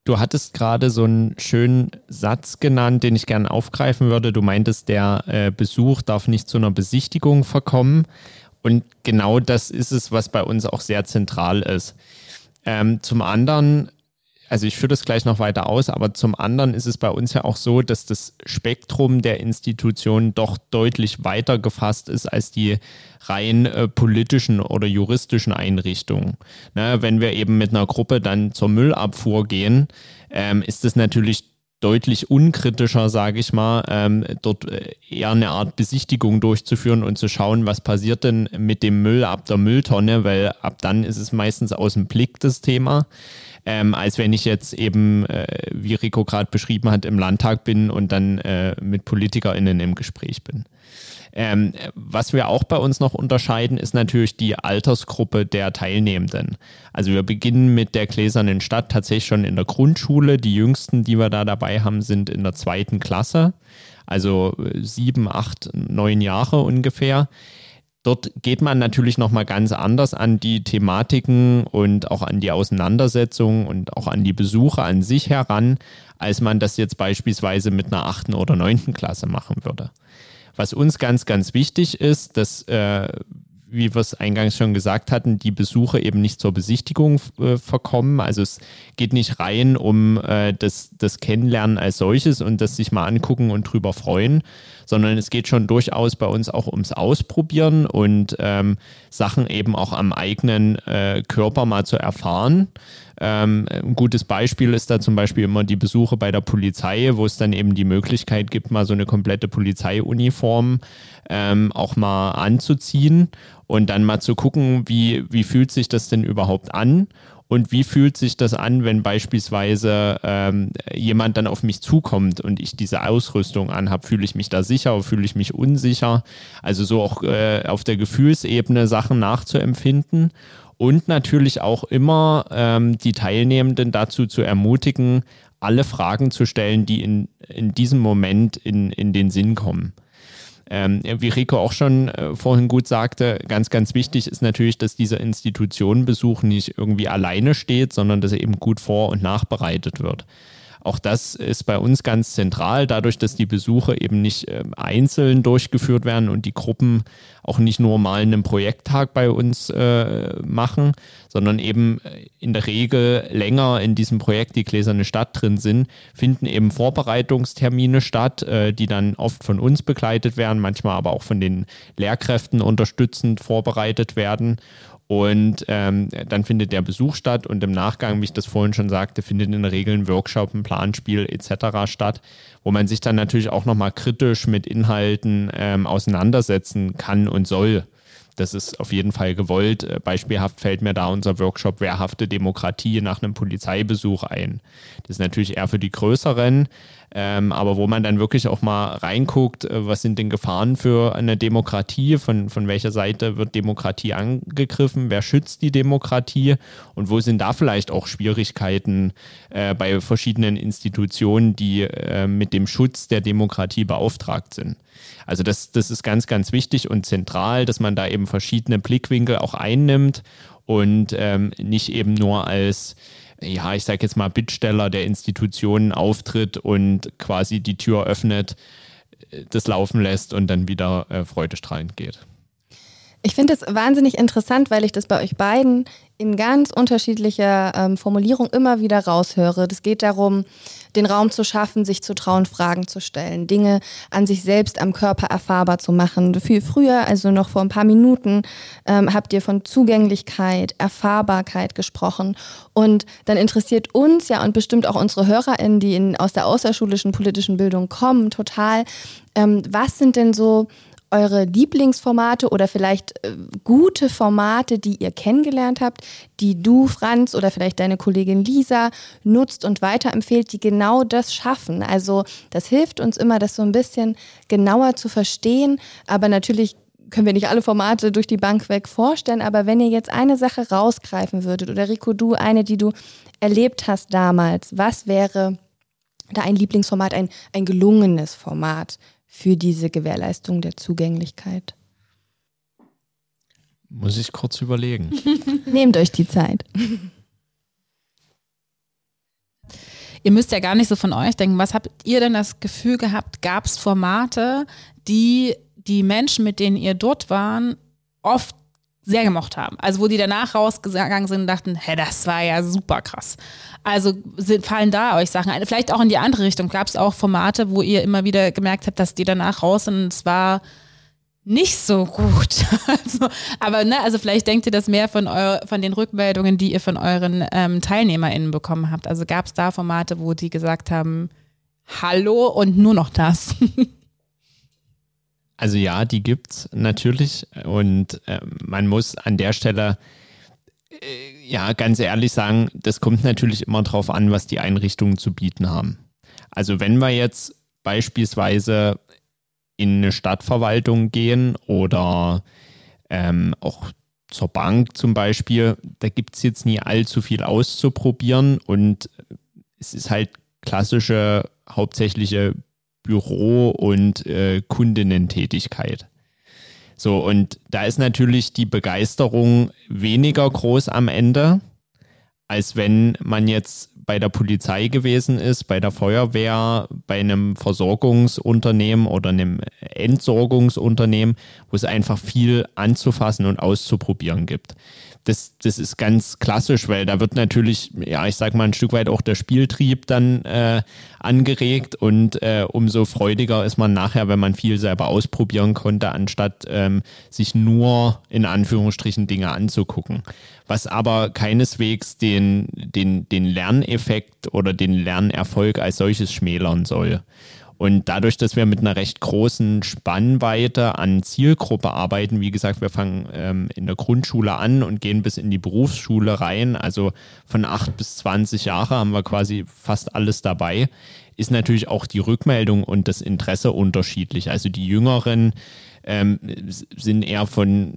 Du hattest gerade so einen schönen Satz genannt, den ich gerne aufgreifen würde. Du meintest, der äh, Besuch darf nicht zu einer Besichtigung verkommen. Und genau das ist es, was bei uns auch sehr zentral ist. Ähm, zum anderen also ich führe das gleich noch weiter aus, aber zum anderen ist es bei uns ja auch so, dass das Spektrum der Institutionen doch deutlich weiter gefasst ist als die rein äh, politischen oder juristischen Einrichtungen. Ne, wenn wir eben mit einer Gruppe dann zur Müllabfuhr gehen, ähm, ist es natürlich deutlich unkritischer, sage ich mal, ähm, dort äh, eher eine Art Besichtigung durchzuführen und zu schauen, was passiert denn mit dem Müll ab der Mülltonne, weil ab dann ist es meistens aus dem Blick das Thema ähm, als wenn ich jetzt eben, äh, wie Rico gerade beschrieben hat, im Landtag bin und dann äh, mit PolitikerInnen im Gespräch bin. Ähm, was wir auch bei uns noch unterscheiden, ist natürlich die Altersgruppe der Teilnehmenden. Also wir beginnen mit der Gläsernen Stadt tatsächlich schon in der Grundschule. Die jüngsten, die wir da dabei haben, sind in der zweiten Klasse. Also äh, sieben, acht, neun Jahre ungefähr. Dort geht man natürlich nochmal ganz anders an die Thematiken und auch an die Auseinandersetzungen und auch an die Besuche an sich heran, als man das jetzt beispielsweise mit einer achten oder neunten Klasse machen würde. Was uns ganz, ganz wichtig ist, dass äh, wie wir es eingangs schon gesagt hatten, die Besuche eben nicht zur Besichtigung äh, verkommen. Also es geht nicht rein um äh, das, das Kennenlernen als solches und das sich mal angucken und drüber freuen, sondern es geht schon durchaus bei uns auch ums Ausprobieren und ähm, Sachen eben auch am eigenen äh, Körper mal zu erfahren. Ähm, ein gutes Beispiel ist da zum Beispiel immer die Besuche bei der Polizei, wo es dann eben die Möglichkeit gibt, mal so eine komplette Polizeiuniform ähm, auch mal anzuziehen und dann mal zu gucken, wie, wie fühlt sich das denn überhaupt an und wie fühlt sich das an, wenn beispielsweise ähm, jemand dann auf mich zukommt und ich diese Ausrüstung anhabe? Fühle ich mich da sicher oder fühle ich mich unsicher? Also so auch äh, auf der Gefühlsebene Sachen nachzuempfinden und natürlich auch immer ähm, die Teilnehmenden dazu zu ermutigen, alle Fragen zu stellen, die in, in diesem Moment in, in den Sinn kommen. Ähm, wie Rico auch schon äh, vorhin gut sagte, ganz, ganz wichtig ist natürlich, dass dieser Institutionenbesuch nicht irgendwie alleine steht, sondern dass er eben gut vor- und nachbereitet wird. Auch das ist bei uns ganz zentral, dadurch, dass die Besuche eben nicht äh, einzeln durchgeführt werden und die Gruppen auch nicht nur mal einen Projekttag bei uns äh, machen, sondern eben äh, in der Regel länger in diesem Projekt die Gläserne Stadt drin sind, finden eben Vorbereitungstermine statt, äh, die dann oft von uns begleitet werden, manchmal aber auch von den Lehrkräften unterstützend vorbereitet werden. Und ähm, dann findet der Besuch statt und im Nachgang, wie ich das vorhin schon sagte, findet in der Regel ein Workshop, ein Planspiel etc. statt, wo man sich dann natürlich auch nochmal kritisch mit Inhalten ähm, auseinandersetzen kann und soll. Das ist auf jeden Fall gewollt. Äh, beispielhaft fällt mir da unser Workshop Wehrhafte Demokratie nach einem Polizeibesuch ein. Das ist natürlich eher für die größeren, ähm, aber wo man dann wirklich auch mal reinguckt, äh, was sind denn Gefahren für eine Demokratie, von, von welcher Seite wird Demokratie angegriffen, wer schützt die Demokratie? Und wo sind da vielleicht auch Schwierigkeiten äh, bei verschiedenen Institutionen, die äh, mit dem Schutz der Demokratie beauftragt sind. Also das, das ist ganz, ganz wichtig und zentral, dass man da eben verschiedene Blickwinkel auch einnimmt und ähm, nicht eben nur als ja, ich sage jetzt mal, Bittsteller der Institutionen auftritt und quasi die Tür öffnet, äh, das laufen lässt und dann wieder äh, freudestrahlend geht. Ich finde es wahnsinnig interessant, weil ich das bei euch beiden in ganz unterschiedlicher ähm, Formulierung immer wieder raushöre. Es geht darum, den Raum zu schaffen, sich zu trauen, Fragen zu stellen, Dinge an sich selbst am Körper erfahrbar zu machen. Viel früher, also noch vor ein paar Minuten, ähm, habt ihr von Zugänglichkeit, Erfahrbarkeit gesprochen. Und dann interessiert uns ja und bestimmt auch unsere HörerInnen, die in, aus der außerschulischen politischen Bildung kommen, total, ähm, was sind denn so eure Lieblingsformate oder vielleicht äh, gute Formate, die ihr kennengelernt habt, die du, Franz, oder vielleicht deine Kollegin Lisa nutzt und weiterempfehlt, die genau das schaffen. Also das hilft uns immer, das so ein bisschen genauer zu verstehen. Aber natürlich können wir nicht alle Formate durch die Bank weg vorstellen. Aber wenn ihr jetzt eine Sache rausgreifen würdet, oder Rico, du eine, die du erlebt hast damals, was wäre da ein Lieblingsformat, ein, ein gelungenes Format für diese Gewährleistung der Zugänglichkeit? Muss ich kurz überlegen. Nehmt euch die Zeit. Ihr müsst ja gar nicht so von euch denken. Was habt ihr denn das Gefühl gehabt? Gab es Formate, die die Menschen, mit denen ihr dort waren, oft sehr gemocht haben. Also wo die danach rausgegangen sind und dachten, hä, das war ja super krass. Also sind, fallen da euch Sachen ein. Vielleicht auch in die andere Richtung. Gab es auch Formate, wo ihr immer wieder gemerkt habt, dass die danach raus sind und es war nicht so gut. Also, aber ne, also vielleicht denkt ihr das mehr von, eu von den Rückmeldungen, die ihr von euren ähm, TeilnehmerInnen bekommen habt. Also gab es da Formate, wo die gesagt haben, hallo und nur noch das. Also ja, die gibt's natürlich und äh, man muss an der Stelle äh, ja ganz ehrlich sagen, das kommt natürlich immer darauf an, was die Einrichtungen zu bieten haben. Also wenn wir jetzt beispielsweise in eine Stadtverwaltung gehen oder ähm, auch zur Bank zum Beispiel, da gibt es jetzt nie allzu viel auszuprobieren und es ist halt klassische hauptsächliche Büro- und äh, Kundinnentätigkeit. So, und da ist natürlich die Begeisterung weniger groß am Ende, als wenn man jetzt bei der Polizei gewesen ist, bei der Feuerwehr, bei einem Versorgungsunternehmen oder einem Entsorgungsunternehmen, wo es einfach viel anzufassen und auszuprobieren gibt das, das ist ganz klassisch, weil da wird natürlich, ja, ich sag mal, ein Stück weit auch der Spieltrieb dann äh, angeregt und äh, umso freudiger ist man nachher, wenn man viel selber ausprobieren konnte, anstatt ähm, sich nur in Anführungsstrichen Dinge anzugucken. Was aber keineswegs den, den, den Lerneffekt oder den Lernerfolg als solches schmälern soll. Und dadurch, dass wir mit einer recht großen Spannweite an Zielgruppe arbeiten, wie gesagt, wir fangen ähm, in der Grundschule an und gehen bis in die Berufsschule rein, also von acht bis zwanzig Jahre haben wir quasi fast alles dabei, ist natürlich auch die Rückmeldung und das Interesse unterschiedlich. Also die Jüngeren ähm, sind eher von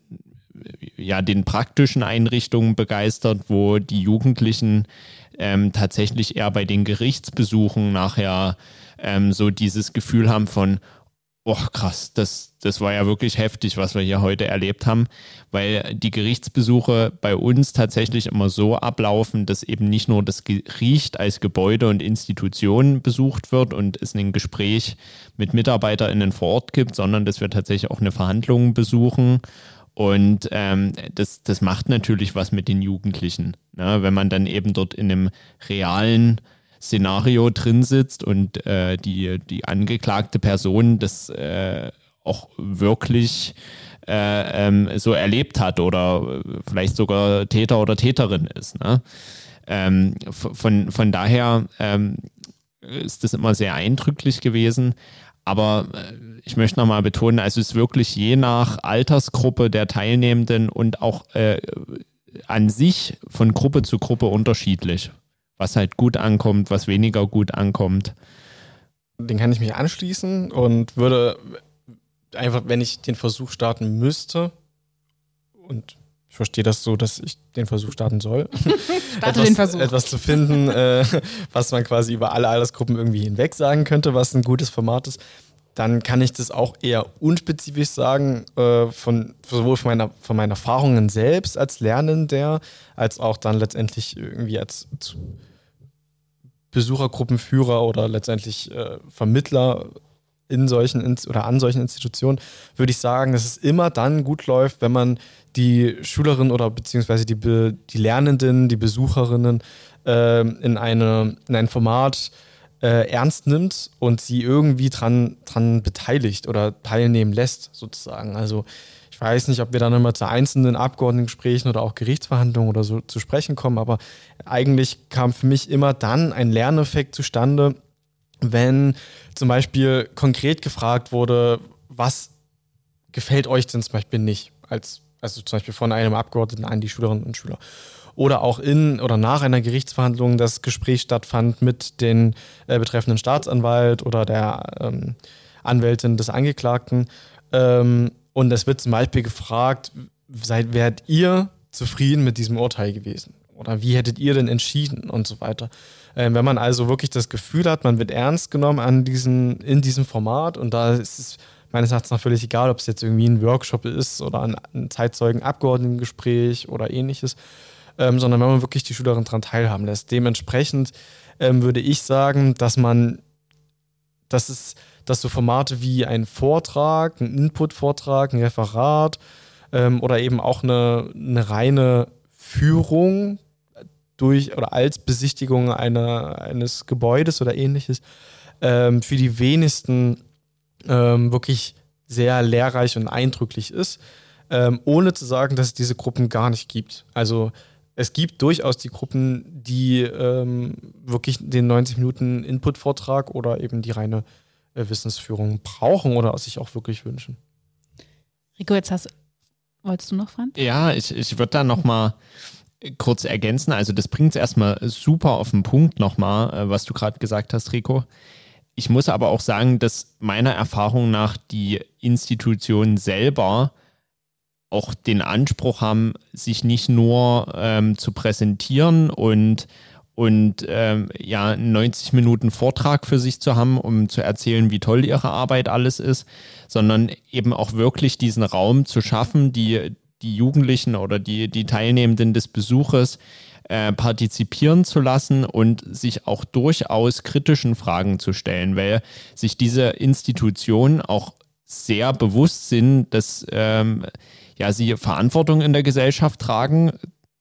ja, den praktischen Einrichtungen begeistert, wo die Jugendlichen ähm, tatsächlich eher bei den Gerichtsbesuchen nachher ähm, so dieses Gefühl haben von, oh krass, das, das war ja wirklich heftig, was wir hier heute erlebt haben, weil die Gerichtsbesuche bei uns tatsächlich immer so ablaufen, dass eben nicht nur das Gericht als Gebäude und Institution besucht wird und es ein Gespräch mit MitarbeiterInnen vor Ort gibt, sondern dass wir tatsächlich auch eine Verhandlung besuchen. Und ähm, das, das macht natürlich was mit den Jugendlichen. Ne? Wenn man dann eben dort in einem realen Szenario drin sitzt und äh, die, die angeklagte Person das äh, auch wirklich äh, ähm, so erlebt hat oder vielleicht sogar Täter oder Täterin ist. Ne? Ähm, von, von daher ähm, ist das immer sehr eindrücklich gewesen. Aber äh, ich möchte nochmal betonen, also es ist wirklich je nach Altersgruppe der Teilnehmenden und auch äh, an sich von Gruppe zu Gruppe unterschiedlich was halt gut ankommt, was weniger gut ankommt. Den kann ich mich anschließen und würde einfach, wenn ich den Versuch starten müsste, und ich verstehe das so, dass ich den Versuch starten soll, etwas, den Versuch. etwas zu finden, äh, was man quasi über alle Altersgruppen irgendwie hinweg sagen könnte, was ein gutes Format ist, dann kann ich das auch eher unspezifisch sagen, äh, von, sowohl von meiner, von meinen Erfahrungen selbst als Lernender, als auch dann letztendlich irgendwie als Besuchergruppenführer oder letztendlich äh, Vermittler in solchen oder an solchen Institutionen, würde ich sagen, dass es immer dann gut läuft, wenn man die Schülerinnen oder beziehungsweise die, die Lernenden, die Besucherinnen äh, in, eine, in ein Format äh, ernst nimmt und sie irgendwie dran, dran beteiligt oder teilnehmen lässt, sozusagen. Also ich weiß nicht, ob wir dann immer zu einzelnen Abgeordnetengesprächen oder auch Gerichtsverhandlungen oder so zu sprechen kommen, aber eigentlich kam für mich immer dann ein Lerneffekt zustande, wenn zum Beispiel konkret gefragt wurde, was gefällt euch denn zum Beispiel nicht, als, also zum Beispiel von einem Abgeordneten an die Schülerinnen und Schüler oder auch in oder nach einer Gerichtsverhandlung das Gespräch stattfand mit den äh, betreffenden Staatsanwalt oder der ähm, Anwältin des Angeklagten. Ähm, und es wird zum Beispiel gefragt, seid, wärt ihr zufrieden mit diesem Urteil gewesen? Oder wie hättet ihr denn entschieden und so weiter? Ähm, wenn man also wirklich das Gefühl hat, man wird ernst genommen an diesen, in diesem Format und da ist es meines Erachtens noch völlig egal, ob es jetzt irgendwie ein Workshop ist oder ein, ein Zeitzeugen-Abgeordnetengespräch oder ähnliches, ähm, sondern wenn man wirklich die Schülerin daran teilhaben lässt. Dementsprechend ähm, würde ich sagen, dass man, dass es, dass so Formate wie ein Vortrag, ein Input-Vortrag, ein Referat ähm, oder eben auch eine, eine reine Führung durch oder als Besichtigung einer, eines Gebäudes oder ähnliches ähm, für die wenigsten ähm, wirklich sehr lehrreich und eindrücklich ist, ähm, ohne zu sagen, dass es diese Gruppen gar nicht gibt. Also es gibt durchaus die Gruppen, die ähm, wirklich den 90 Minuten Input-Vortrag oder eben die reine äh, Wissensführung brauchen oder sich auch wirklich wünschen. Rico, jetzt hast wolltest du noch, Franz? Ja, ich, ich würde da nochmal kurz ergänzen. Also das bringt es erstmal super auf den Punkt nochmal, äh, was du gerade gesagt hast, Rico. Ich muss aber auch sagen, dass meiner Erfahrung nach die Institutionen selber auch den Anspruch haben, sich nicht nur ähm, zu präsentieren und und ähm, ja, 90 Minuten Vortrag für sich zu haben, um zu erzählen, wie toll ihre Arbeit alles ist, sondern eben auch wirklich diesen Raum zu schaffen, die, die Jugendlichen oder die, die Teilnehmenden des Besuches äh, partizipieren zu lassen und sich auch durchaus kritischen Fragen zu stellen, weil sich diese Institutionen auch sehr bewusst sind, dass ähm, ja, sie Verantwortung in der Gesellschaft tragen,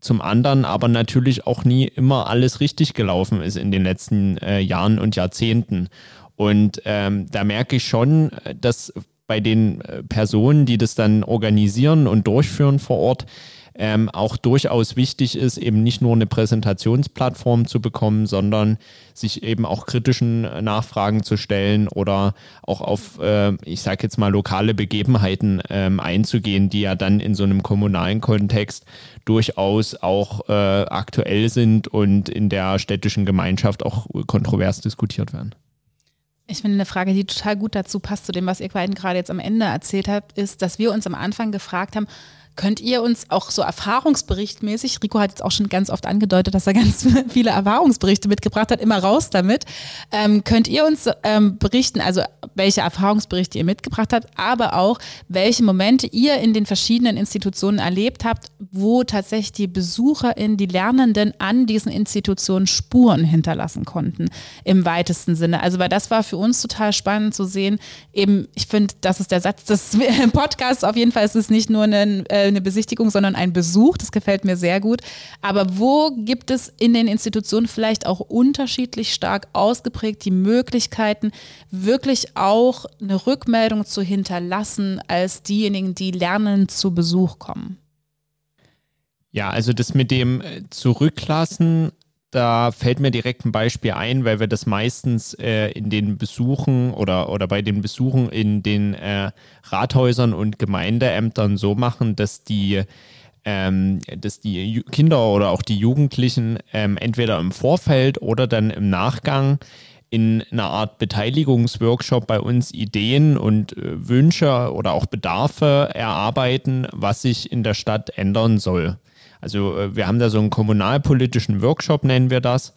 zum anderen aber natürlich auch nie immer alles richtig gelaufen ist in den letzten äh, Jahren und Jahrzehnten. Und ähm, da merke ich schon, dass bei den äh, Personen, die das dann organisieren und durchführen vor Ort, ähm, auch durchaus wichtig ist, eben nicht nur eine Präsentationsplattform zu bekommen, sondern sich eben auch kritischen Nachfragen zu stellen oder auch auf, äh, ich sage jetzt mal, lokale Begebenheiten ähm, einzugehen, die ja dann in so einem kommunalen Kontext durchaus auch äh, aktuell sind und in der städtischen Gemeinschaft auch kontrovers diskutiert werden. Ich finde eine Frage, die total gut dazu passt, zu dem, was ihr beiden gerade jetzt am Ende erzählt habt, ist, dass wir uns am Anfang gefragt haben, Könnt ihr uns auch so erfahrungsberichtmäßig, Rico hat jetzt auch schon ganz oft angedeutet, dass er ganz viele Erfahrungsberichte mitgebracht hat, immer raus damit. Ähm, könnt ihr uns ähm, berichten, also welche Erfahrungsberichte ihr mitgebracht habt, aber auch welche Momente ihr in den verschiedenen Institutionen erlebt habt, wo tatsächlich die BesucherInnen, die Lernenden an diesen Institutionen Spuren hinterlassen konnten, im weitesten Sinne. Also, weil das war für uns total spannend zu sehen. Eben, ich finde, das ist der Satz des Podcasts auf jeden Fall. Es ist nicht nur ein äh, eine Besichtigung, sondern ein Besuch. Das gefällt mir sehr gut. Aber wo gibt es in den Institutionen vielleicht auch unterschiedlich stark ausgeprägt die Möglichkeiten, wirklich auch eine Rückmeldung zu hinterlassen als diejenigen, die lernen zu Besuch kommen? Ja, also das mit dem äh, Zurücklassen da fällt mir direkt ein Beispiel ein, weil wir das meistens äh, in den Besuchen oder, oder bei den Besuchen in den äh, Rathäusern und Gemeindeämtern so machen, dass die, ähm, dass die Kinder oder auch die Jugendlichen ähm, entweder im Vorfeld oder dann im Nachgang in einer Art Beteiligungsworkshop bei uns Ideen und äh, Wünsche oder auch Bedarfe erarbeiten, was sich in der Stadt ändern soll. Also äh, wir haben da so einen kommunalpolitischen Workshop, nennen wir das,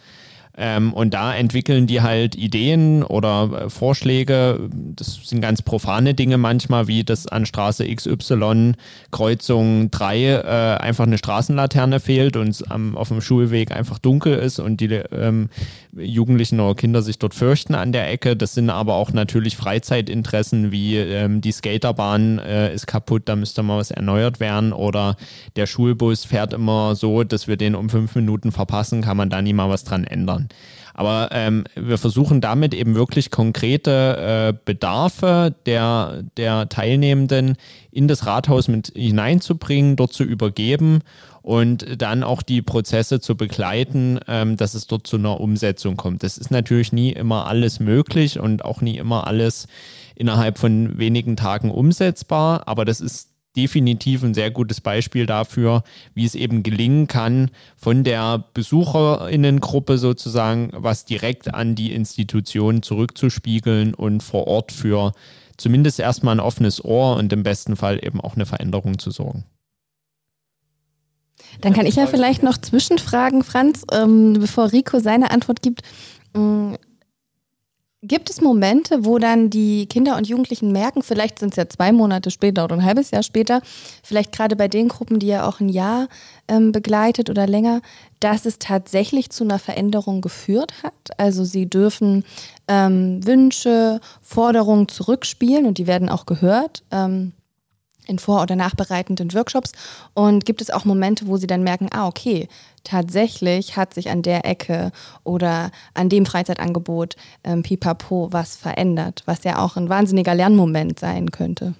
Ähm, und da entwickeln die halt Ideen oder äh, Vorschläge. Das sind ganz profane Dinge manchmal, wie dass an Straße XY Kreuzung 3 äh, einfach eine Straßenlaterne fehlt und es auf dem Schulweg einfach dunkel ist und die ähm, Jugendlichen oder Kinder sich dort fürchten an der Ecke. Das sind aber auch natürlich Freizeitinteressen wie ähm, die Skaterbahn äh, ist kaputt, da müsste mal was erneuert werden oder der Schulbus fährt immer so, dass wir den um fünf Minuten verpassen, kann man da nie mal was dran ändern. Aber ähm, wir versuchen damit eben wirklich konkrete äh, Bedarfe der, der Teilnehmenden in das Rathaus mit hineinzubringen, dort zu übergeben und dann auch die Prozesse zu begleiten, ähm, dass es dort zu einer Umsetzung kommt. Das ist natürlich nie immer alles möglich und auch nie immer alles innerhalb von wenigen Tagen umsetzbar, aber das ist definitiv ein sehr gutes Beispiel dafür, wie es eben gelingen kann, von der Besucherinnengruppe sozusagen was direkt an die Institution zurückzuspiegeln und vor Ort für zumindest erstmal ein offenes Ohr und im besten Fall eben auch eine Veränderung zu sorgen. Dann kann ich ja vielleicht noch zwischenfragen, Franz, ähm, bevor Rico seine Antwort gibt. Ähm, Gibt es Momente, wo dann die Kinder und Jugendlichen merken, vielleicht sind es ja zwei Monate später oder ein halbes Jahr später, vielleicht gerade bei den Gruppen, die ja auch ein Jahr ähm, begleitet oder länger, dass es tatsächlich zu einer Veränderung geführt hat? Also sie dürfen ähm, Wünsche, Forderungen zurückspielen und die werden auch gehört. Ähm, in vor- oder nachbereitenden Workshops? Und gibt es auch Momente, wo Sie dann merken, ah, okay, tatsächlich hat sich an der Ecke oder an dem Freizeitangebot ähm, pipapo was verändert, was ja auch ein wahnsinniger Lernmoment sein könnte?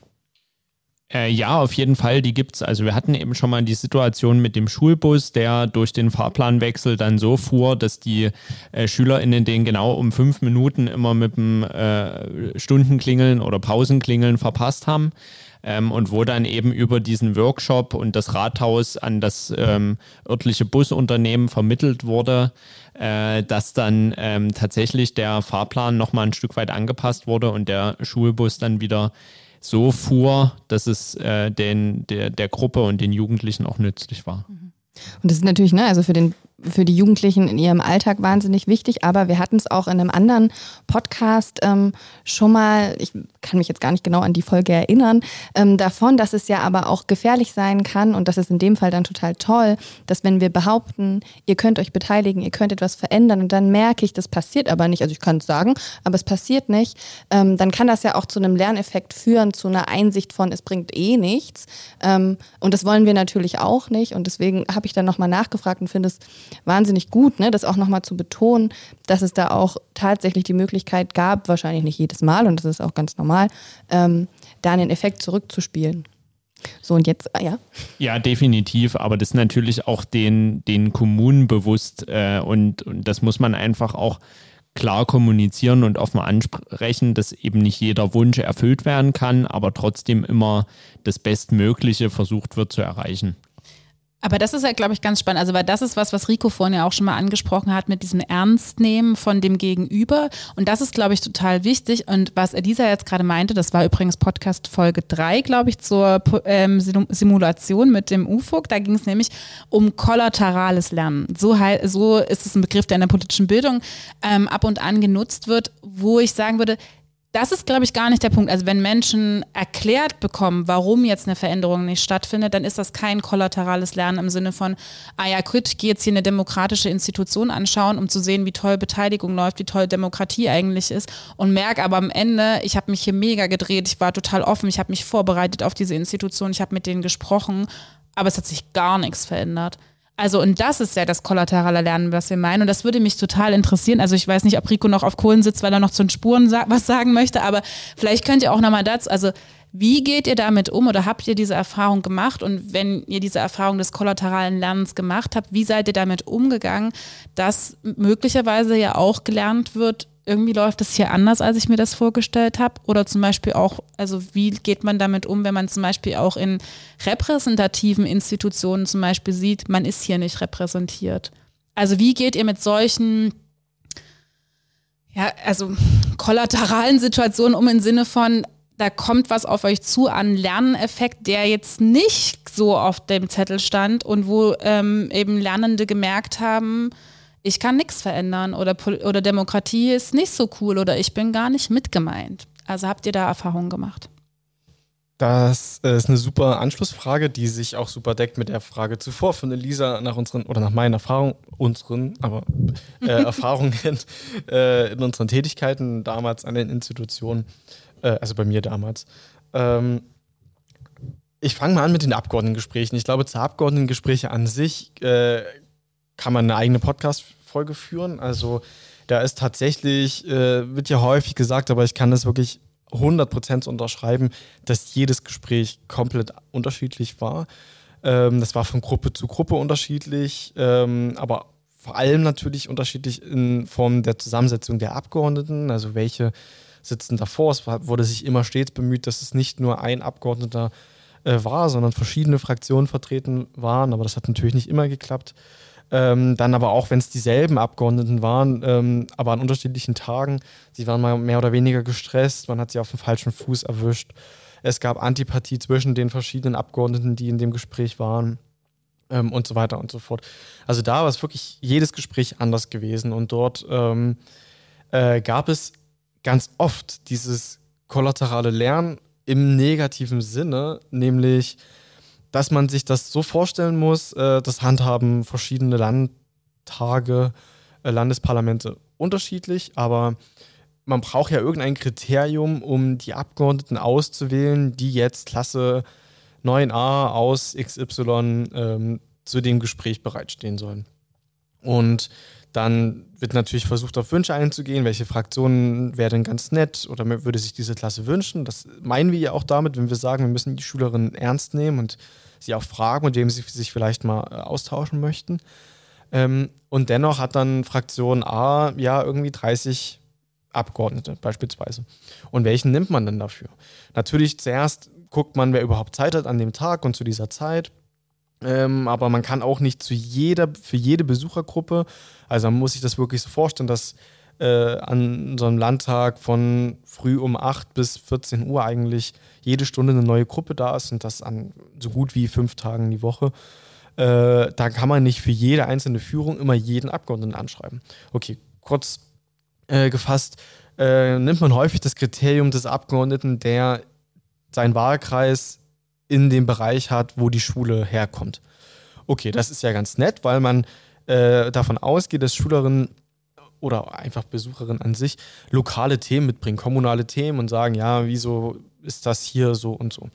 Äh, ja, auf jeden Fall, die gibt es. Also wir hatten eben schon mal die Situation mit dem Schulbus, der durch den Fahrplanwechsel dann so fuhr, dass die äh, SchülerInnen den genau um fünf Minuten immer mit dem äh, Stundenklingeln oder Pausenklingeln verpasst haben ähm, und wo dann eben über diesen Workshop und das Rathaus an das ähm, örtliche Busunternehmen vermittelt wurde, äh, dass dann ähm, tatsächlich der Fahrplan nochmal ein Stück weit angepasst wurde und der Schulbus dann wieder so fuhr, dass es äh, den, der, der Gruppe und den Jugendlichen auch nützlich war. Und das ist natürlich, ne, also für den für die Jugendlichen in ihrem Alltag wahnsinnig wichtig. Aber wir hatten es auch in einem anderen Podcast ähm, schon mal, ich kann mich jetzt gar nicht genau an die Folge erinnern, ähm, davon, dass es ja aber auch gefährlich sein kann und das ist in dem Fall dann total toll, dass wenn wir behaupten, ihr könnt euch beteiligen, ihr könnt etwas verändern und dann merke ich, das passiert aber nicht, also ich kann es sagen, aber es passiert nicht, ähm, dann kann das ja auch zu einem Lerneffekt führen, zu einer Einsicht von, es bringt eh nichts. Ähm, und das wollen wir natürlich auch nicht und deswegen habe ich dann nochmal nachgefragt und finde es wahnsinnig gut, ne, das auch nochmal zu betonen, dass es da auch tatsächlich die Möglichkeit gab, wahrscheinlich nicht jedes Mal, und das ist auch ganz normal, ähm, da einen Effekt zurückzuspielen. So und jetzt, ah, ja. Ja, definitiv, aber das ist natürlich auch den, den Kommunen bewusst äh, und, und das muss man einfach auch klar kommunizieren und offen ansprechen, dass eben nicht jeder Wunsch erfüllt werden kann, aber trotzdem immer das Bestmögliche versucht wird zu erreichen. Aber das ist ja, glaube ich, ganz spannend. Also, weil das ist was, was Rico vorhin ja auch schon mal angesprochen hat mit diesem Ernstnehmen von dem Gegenüber. Und das ist, glaube ich, total wichtig. Und was Elisa jetzt gerade meinte, das war übrigens Podcast Folge 3, glaube ich, zur ähm, Simulation mit dem UFOG. Da ging es nämlich um kollaterales Lernen. So, so ist es ein Begriff, der in der politischen Bildung ähm, ab und an genutzt wird, wo ich sagen würde, das ist, glaube ich, gar nicht der Punkt. Also wenn Menschen erklärt bekommen, warum jetzt eine Veränderung nicht stattfindet, dann ist das kein kollaterales Lernen im Sinne von, ah ja, gut, ich gehe jetzt hier eine demokratische Institution anschauen, um zu sehen, wie toll Beteiligung läuft, wie toll Demokratie eigentlich ist und merke aber am Ende, ich habe mich hier mega gedreht, ich war total offen, ich habe mich vorbereitet auf diese Institution, ich habe mit denen gesprochen, aber es hat sich gar nichts verändert. Also, und das ist ja das kollaterale Lernen, was wir meinen. Und das würde mich total interessieren. Also, ich weiß nicht, ob Rico noch auf Kohlen sitzt, weil er noch zu den Spuren sa was sagen möchte, aber vielleicht könnt ihr auch nochmal dazu, also, wie geht ihr damit um oder habt ihr diese Erfahrung gemacht? Und wenn ihr diese Erfahrung des kollateralen Lernens gemacht habt, wie seid ihr damit umgegangen, dass möglicherweise ja auch gelernt wird, irgendwie läuft das hier anders, als ich mir das vorgestellt habe. Oder zum Beispiel auch, also wie geht man damit um, wenn man zum Beispiel auch in repräsentativen Institutionen zum Beispiel sieht, man ist hier nicht repräsentiert. Also wie geht ihr mit solchen, ja, also kollateralen Situationen um im Sinne von, da kommt was auf euch zu an Lerneffekt, der jetzt nicht so auf dem Zettel stand und wo ähm, eben Lernende gemerkt haben, ich kann nichts verändern oder, oder Demokratie ist nicht so cool oder ich bin gar nicht mitgemeint. Also habt ihr da Erfahrungen gemacht? Das ist eine super Anschlussfrage, die sich auch super deckt mit der Frage zuvor von Elisa nach unseren oder nach meinen Erfahrungen, unseren, aber äh, Erfahrungen äh, in unseren Tätigkeiten damals an den Institutionen, äh, also bei mir damals. Ähm, ich fange mal an mit den Abgeordnetengesprächen. Ich glaube, zu Abgeordnetengespräche an sich äh, kann man eine eigene Podcast-Folge führen. Also da ist tatsächlich, äh, wird ja häufig gesagt, aber ich kann das wirklich 100% unterschreiben, dass jedes Gespräch komplett unterschiedlich war. Ähm, das war von Gruppe zu Gruppe unterschiedlich, ähm, aber vor allem natürlich unterschiedlich in Form der Zusammensetzung der Abgeordneten, also welche sitzen davor. Es wurde sich immer stets bemüht, dass es nicht nur ein Abgeordneter äh, war, sondern verschiedene Fraktionen vertreten waren, aber das hat natürlich nicht immer geklappt. Ähm, dann aber auch, wenn es dieselben Abgeordneten waren, ähm, aber an unterschiedlichen Tagen. Sie waren mal mehr oder weniger gestresst, man hat sie auf dem falschen Fuß erwischt. Es gab Antipathie zwischen den verschiedenen Abgeordneten, die in dem Gespräch waren ähm, und so weiter und so fort. Also da war es wirklich jedes Gespräch anders gewesen und dort ähm, äh, gab es ganz oft dieses kollaterale Lernen im negativen Sinne, nämlich dass man sich das so vorstellen muss, äh, das handhaben verschiedene Landtage, äh, Landesparlamente unterschiedlich, aber man braucht ja irgendein Kriterium, um die Abgeordneten auszuwählen, die jetzt Klasse 9a aus XY ähm, zu dem Gespräch bereitstehen sollen. Und dann wird natürlich versucht, auf Wünsche einzugehen. Welche Fraktionen denn ganz nett oder würde sich diese Klasse wünschen? Das meinen wir ja auch damit, wenn wir sagen, wir müssen die Schülerinnen ernst nehmen und sie auch fragen, mit wem sie sich vielleicht mal äh, austauschen möchten. Ähm, und dennoch hat dann Fraktion A ja irgendwie 30 Abgeordnete beispielsweise. Und welchen nimmt man denn dafür? Natürlich zuerst guckt man, wer überhaupt Zeit hat an dem Tag und zu dieser Zeit. Ähm, aber man kann auch nicht zu jeder, für jede Besuchergruppe, also man muss sich das wirklich so vorstellen, dass äh, an so einem Landtag von früh um 8 bis 14 Uhr eigentlich jede Stunde eine neue Gruppe da ist und das an so gut wie fünf Tagen die Woche. Äh, da kann man nicht für jede einzelne Führung immer jeden Abgeordneten anschreiben. Okay, kurz äh, gefasst, äh, nimmt man häufig das Kriterium des Abgeordneten, der seinen Wahlkreis in dem Bereich hat, wo die Schule herkommt. Okay, das ist ja ganz nett, weil man äh, davon ausgeht, dass Schülerinnen oder einfach Besucherinnen an sich lokale Themen mitbringen, kommunale Themen und sagen, ja, wieso ist das hier so und so.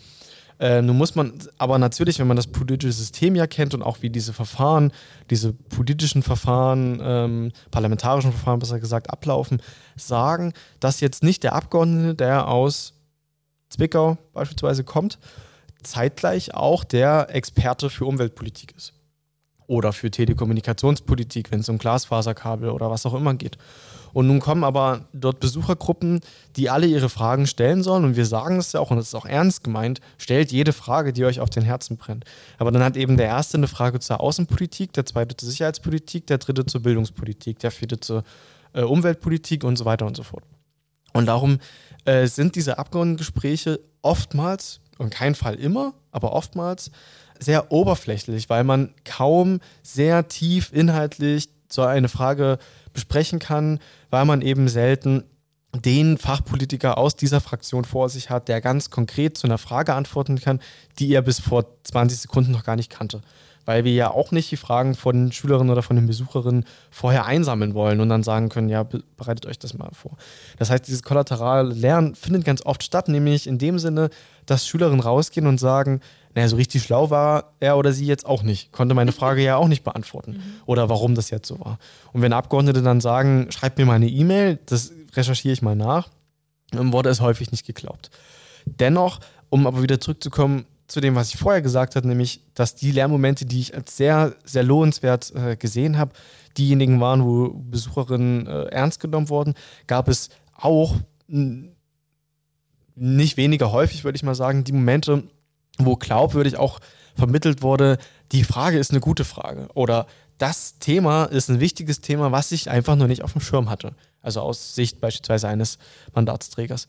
Äh, nun muss man aber natürlich, wenn man das politische System ja kennt und auch wie diese Verfahren, diese politischen Verfahren, ähm, parlamentarischen Verfahren besser gesagt, ablaufen, sagen, dass jetzt nicht der Abgeordnete, der aus Zwickau beispielsweise kommt, zeitgleich auch der Experte für Umweltpolitik ist. Oder für Telekommunikationspolitik, wenn es um Glasfaserkabel oder was auch immer geht. Und nun kommen aber dort Besuchergruppen, die alle ihre Fragen stellen sollen. Und wir sagen es ja auch, und das ist auch ernst gemeint, stellt jede Frage, die euch auf den Herzen brennt. Aber dann hat eben der erste eine Frage zur Außenpolitik, der zweite zur Sicherheitspolitik, der dritte zur Bildungspolitik, der vierte zur äh, Umweltpolitik und so weiter und so fort. Und darum äh, sind diese Abgeordnetengespräche oftmals und kein Fall immer, aber oftmals sehr oberflächlich, weil man kaum sehr tief inhaltlich so eine Frage besprechen kann, weil man eben selten den Fachpolitiker aus dieser Fraktion vor sich hat, der ganz konkret zu einer Frage antworten kann, die er bis vor 20 Sekunden noch gar nicht kannte weil wir ja auch nicht die Fragen von den Schülerinnen oder von den Besucherinnen vorher einsammeln wollen und dann sagen können, ja, bereitet euch das mal vor. Das heißt, dieses kollaterale Lernen findet ganz oft statt, nämlich in dem Sinne, dass Schülerinnen rausgehen und sagen, naja, so richtig schlau war er oder sie jetzt auch nicht, konnte meine Frage ja auch nicht beantworten mhm. oder warum das jetzt so war. Und wenn Abgeordnete dann sagen, schreibt mir mal eine E-Mail, das recherchiere ich mal nach, dann wurde es häufig nicht geglaubt. Dennoch, um aber wieder zurückzukommen zu dem, was ich vorher gesagt habe, nämlich, dass die Lernmomente, die ich als sehr, sehr lohnenswert äh, gesehen habe, diejenigen waren, wo Besucherinnen äh, ernst genommen wurden, gab es auch nicht weniger häufig, würde ich mal sagen, die Momente, wo glaubwürdig auch vermittelt wurde, die Frage ist eine gute Frage oder das Thema ist ein wichtiges Thema, was ich einfach nur nicht auf dem Schirm hatte. Also aus Sicht beispielsweise eines Mandatsträgers.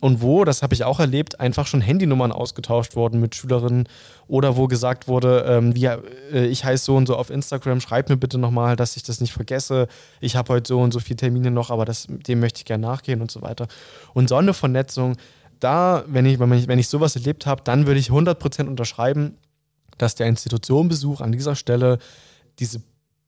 Und wo, das habe ich auch erlebt, einfach schon Handynummern ausgetauscht wurden mit Schülerinnen oder wo gesagt wurde, ähm, wie, äh, ich heiße so und so auf Instagram, schreib mir bitte nochmal, dass ich das nicht vergesse. Ich habe heute so und so viele Termine noch, aber das, dem möchte ich gerne nachgehen und so weiter. Und so eine Vernetzung, da, wenn ich, wenn ich, wenn ich sowas erlebt habe, dann würde ich 100% unterschreiben, dass der Institutionenbesuch an dieser Stelle diese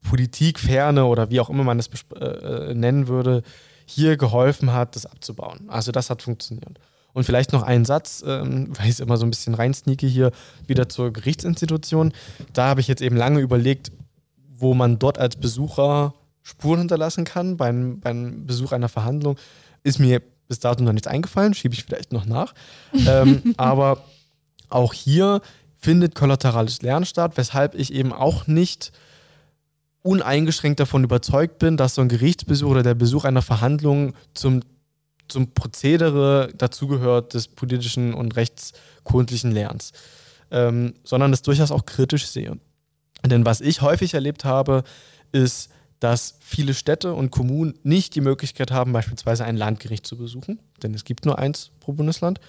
Politikferne oder wie auch immer man es äh, äh, nennen würde, hier geholfen hat, das abzubauen. Also das hat funktioniert. Und vielleicht noch einen Satz, ähm, weil ich es immer so ein bisschen reinsneake hier, wieder zur Gerichtsinstitution. Da habe ich jetzt eben lange überlegt, wo man dort als Besucher Spuren hinterlassen kann beim, beim Besuch einer Verhandlung. Ist mir bis dato noch nichts eingefallen, schiebe ich vielleicht noch nach. ähm, aber auch hier findet kollaterales Lernen statt, weshalb ich eben auch nicht uneingeschränkt davon überzeugt bin, dass so ein Gerichtsbesuch oder der Besuch einer Verhandlung zum, zum Prozedere dazugehört des politischen und rechtskundlichen Lernens, ähm, sondern es durchaus auch kritisch sehe. Denn was ich häufig erlebt habe, ist, dass viele Städte und Kommunen nicht die Möglichkeit haben, beispielsweise ein Landgericht zu besuchen, denn es gibt nur eins pro Bundesland.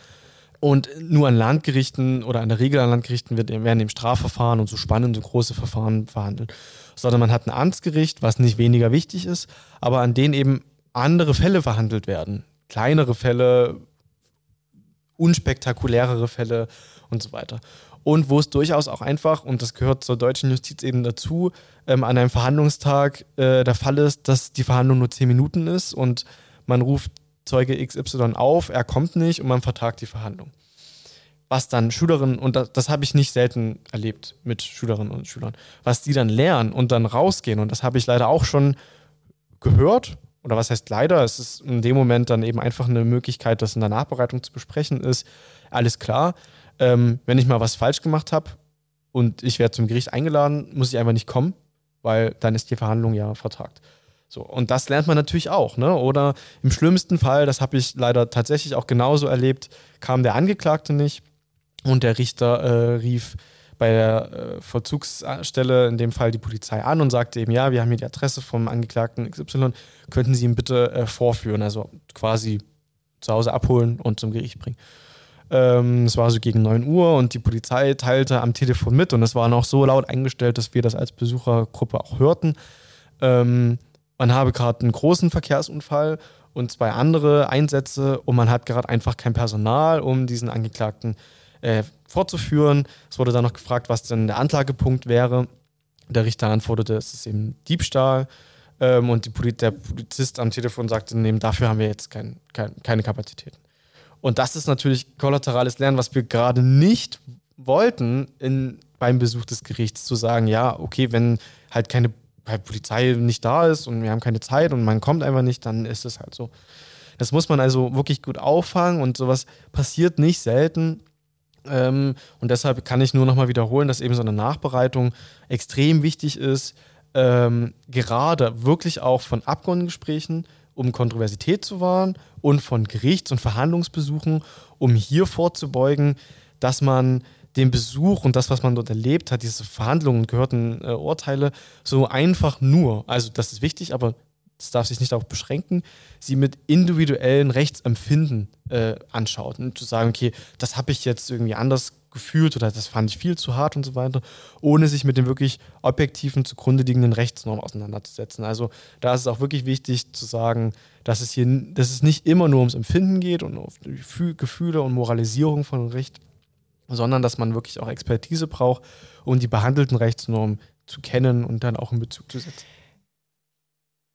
Und nur an Landgerichten oder an der Regel an Landgerichten werden eben Strafverfahren und so spannende große Verfahren verhandelt. Sondern man hat ein Amtsgericht, was nicht weniger wichtig ist, aber an denen eben andere Fälle verhandelt werden. Kleinere Fälle, unspektakulärere Fälle und so weiter. Und wo es durchaus auch einfach, und das gehört zur deutschen Justiz eben dazu, ähm, an einem Verhandlungstag äh, der Fall ist, dass die Verhandlung nur zehn Minuten ist und man ruft Zeuge XY auf, er kommt nicht und man vertagt die Verhandlung. Was dann Schülerinnen, und das, das habe ich nicht selten erlebt mit Schülerinnen und Schülern, was die dann lernen und dann rausgehen, und das habe ich leider auch schon gehört, oder was heißt leider, es ist in dem Moment dann eben einfach eine Möglichkeit, das in der Nachbereitung zu besprechen, ist, alles klar, ähm, wenn ich mal was falsch gemacht habe und ich werde zum Gericht eingeladen, muss ich einfach nicht kommen, weil dann ist die Verhandlung ja vertagt. So, und das lernt man natürlich auch, ne? Oder im schlimmsten Fall, das habe ich leider tatsächlich auch genauso erlebt, kam der Angeklagte nicht und der Richter äh, rief bei der äh, Vollzugsstelle, in dem Fall die Polizei, an und sagte eben, ja, wir haben hier die Adresse vom Angeklagten XY, könnten Sie ihn bitte äh, vorführen, also quasi zu Hause abholen und zum Gericht bringen. Ähm, es war so gegen 9 Uhr und die Polizei teilte am Telefon mit und es war noch so laut eingestellt, dass wir das als Besuchergruppe auch hörten. Ähm, man habe gerade einen großen Verkehrsunfall und zwei andere Einsätze und man hat gerade einfach kein Personal, um diesen Angeklagten äh, fortzuführen. Es wurde dann noch gefragt, was denn der Anklagepunkt wäre. Der Richter antwortete, es ist eben Diebstahl. Ähm, und Poli der Polizist am Telefon sagte, nee, dafür haben wir jetzt kein, kein, keine Kapazitäten. Und das ist natürlich kollaterales Lernen, was wir gerade nicht wollten in, beim Besuch des Gerichts, zu sagen, ja, okay, wenn halt keine weil Polizei nicht da ist und wir haben keine Zeit und man kommt einfach nicht, dann ist es halt so. Das muss man also wirklich gut auffangen und sowas passiert nicht selten. Ähm, und deshalb kann ich nur nochmal wiederholen, dass eben so eine Nachbereitung extrem wichtig ist, ähm, gerade wirklich auch von Abgeordnetengesprächen, um Kontroversität zu wahren und von Gerichts- und Verhandlungsbesuchen, um hier vorzubeugen, dass man den Besuch und das, was man dort erlebt hat, diese Verhandlungen, gehörten äh, Urteile, so einfach nur, also das ist wichtig, aber das darf sich nicht darauf beschränken, sie mit individuellen Rechtsempfinden äh, anschaut und zu sagen, okay, das habe ich jetzt irgendwie anders gefühlt oder das fand ich viel zu hart und so weiter, ohne sich mit den wirklich objektiven zugrunde liegenden Rechtsnormen auseinanderzusetzen. Also da ist es auch wirklich wichtig zu sagen, dass es hier, dass es nicht immer nur ums Empfinden geht und auf Gefühle und Moralisierung von Recht, sondern dass man wirklich auch Expertise braucht, um die behandelten Rechtsnormen zu kennen und dann auch in Bezug zu setzen.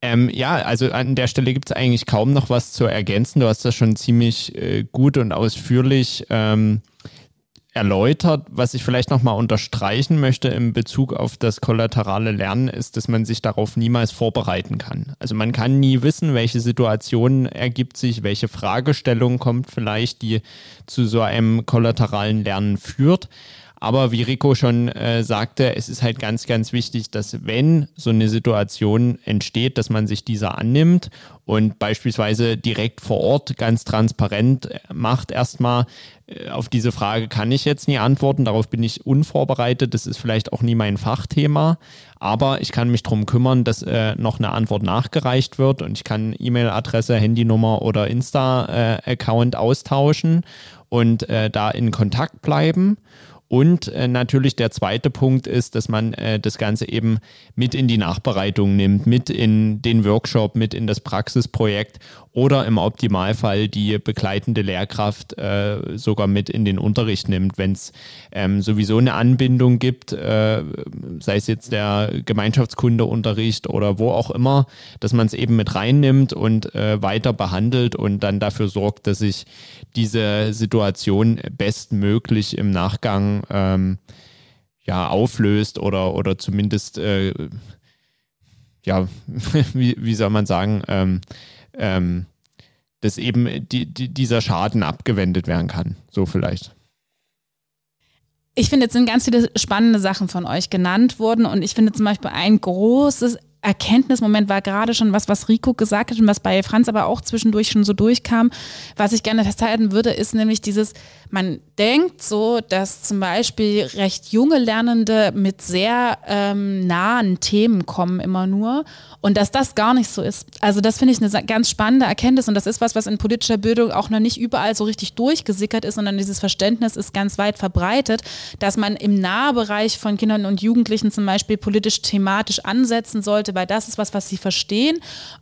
Ähm, ja, also an der Stelle gibt es eigentlich kaum noch was zu ergänzen. Du hast das schon ziemlich äh, gut und ausführlich ähm, erläutert. Was ich vielleicht nochmal unterstreichen möchte in Bezug auf das kollaterale Lernen, ist, dass man sich darauf niemals vorbereiten kann. Also man kann nie wissen, welche Situation ergibt sich, welche Fragestellung kommt vielleicht, die zu so einem kollateralen Lernen führt. Aber wie Rico schon äh, sagte, es ist halt ganz, ganz wichtig, dass wenn so eine Situation entsteht, dass man sich dieser annimmt und beispielsweise direkt vor Ort ganz transparent äh, macht erstmal, äh, auf diese Frage kann ich jetzt nie antworten, darauf bin ich unvorbereitet, das ist vielleicht auch nie mein Fachthema, aber ich kann mich darum kümmern, dass äh, noch eine Antwort nachgereicht wird und ich kann E-Mail-Adresse, Handynummer oder Insta-Account äh, austauschen und da in Kontakt bleiben. Und äh, natürlich der zweite Punkt ist, dass man äh, das Ganze eben mit in die Nachbereitung nimmt, mit in den Workshop, mit in das Praxisprojekt oder im Optimalfall die begleitende Lehrkraft äh, sogar mit in den Unterricht nimmt, wenn es ähm, sowieso eine Anbindung gibt, äh, sei es jetzt der Gemeinschaftskundeunterricht oder wo auch immer, dass man es eben mit reinnimmt und äh, weiter behandelt und dann dafür sorgt, dass sich diese Situation bestmöglich im Nachgang ähm, ja, auflöst oder, oder zumindest äh, ja, wie, wie soll man sagen, ähm, ähm, dass eben die, die, dieser Schaden abgewendet werden kann. So vielleicht. Ich finde, jetzt sind ganz viele spannende Sachen von euch genannt worden und ich finde zum Beispiel ein großes Erkenntnismoment war gerade schon was, was Rico gesagt hat und was bei Franz aber auch zwischendurch schon so durchkam. Was ich gerne festhalten würde, ist nämlich dieses, man denkt so, dass zum Beispiel recht junge Lernende mit sehr ähm, nahen Themen kommen immer nur und dass das gar nicht so ist. Also das finde ich eine ganz spannende Erkenntnis und das ist was, was in politischer Bildung auch noch nicht überall so richtig durchgesickert ist, sondern dieses Verständnis ist ganz weit verbreitet, dass man im Nahbereich von Kindern und Jugendlichen zum Beispiel politisch thematisch ansetzen sollte, weil das ist was, was sie verstehen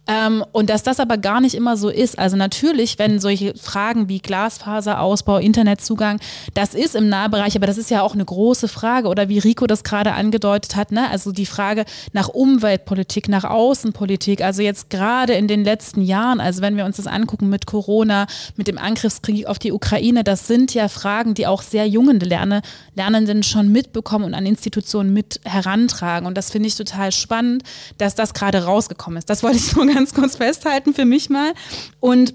ähm, und dass das aber gar nicht immer so ist. Also natürlich, wenn solche Fragen wie Glasfaserausbau, Internetzugang, das ist im Nahbereich, aber das ist ja auch eine große Frage oder wie Rico das gerade angedeutet hat, ne? also die Frage nach Umweltpolitik, nach Außenpolitik, also jetzt gerade in den letzten Jahren, also wenn wir uns das angucken mit Corona, mit dem Angriffskrieg auf die Ukraine, das sind ja Fragen, die auch sehr junge Lerne, Lernenden schon mitbekommen und an Institutionen mit herantragen und das finde ich total spannend, dass das gerade rausgekommen ist. Das wollte ich so ganz kurz festhalten für mich mal und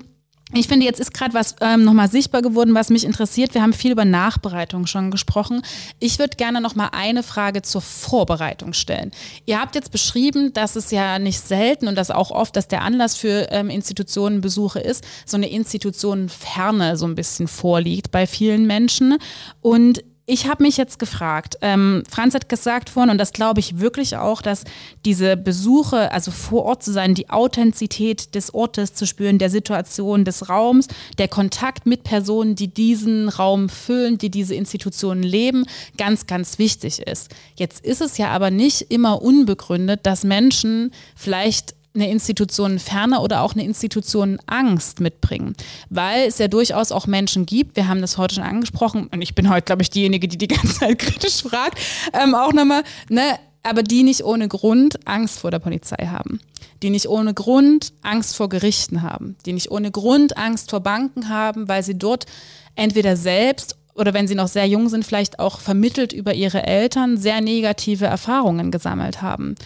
ich finde, jetzt ist gerade was ähm, nochmal sichtbar geworden, was mich interessiert. Wir haben viel über Nachbereitung schon gesprochen. Ich würde gerne nochmal eine Frage zur Vorbereitung stellen. Ihr habt jetzt beschrieben, dass es ja nicht selten und das auch oft, dass der Anlass für ähm, Institutionenbesuche ist, so eine Institutionenferne so ein bisschen vorliegt bei vielen Menschen. Und ich habe mich jetzt gefragt, ähm, Franz hat gesagt vorhin, und das glaube ich wirklich auch, dass diese Besuche, also vor Ort zu sein, die Authentizität des Ortes zu spüren, der Situation, des Raums, der Kontakt mit Personen, die diesen Raum füllen, die diese Institutionen leben, ganz, ganz wichtig ist. Jetzt ist es ja aber nicht immer unbegründet, dass Menschen vielleicht eine Institution Ferne oder auch eine Institution Angst mitbringen, weil es ja durchaus auch Menschen gibt, wir haben das heute schon angesprochen und ich bin heute, glaube ich, diejenige, die die ganze Zeit kritisch fragt, ähm, auch nochmal, ne, aber die nicht ohne Grund Angst vor der Polizei haben, die nicht ohne Grund Angst vor Gerichten haben, die nicht ohne Grund Angst vor Banken haben, weil sie dort entweder selbst oder wenn sie noch sehr jung sind, vielleicht auch vermittelt über ihre Eltern sehr negative Erfahrungen gesammelt haben.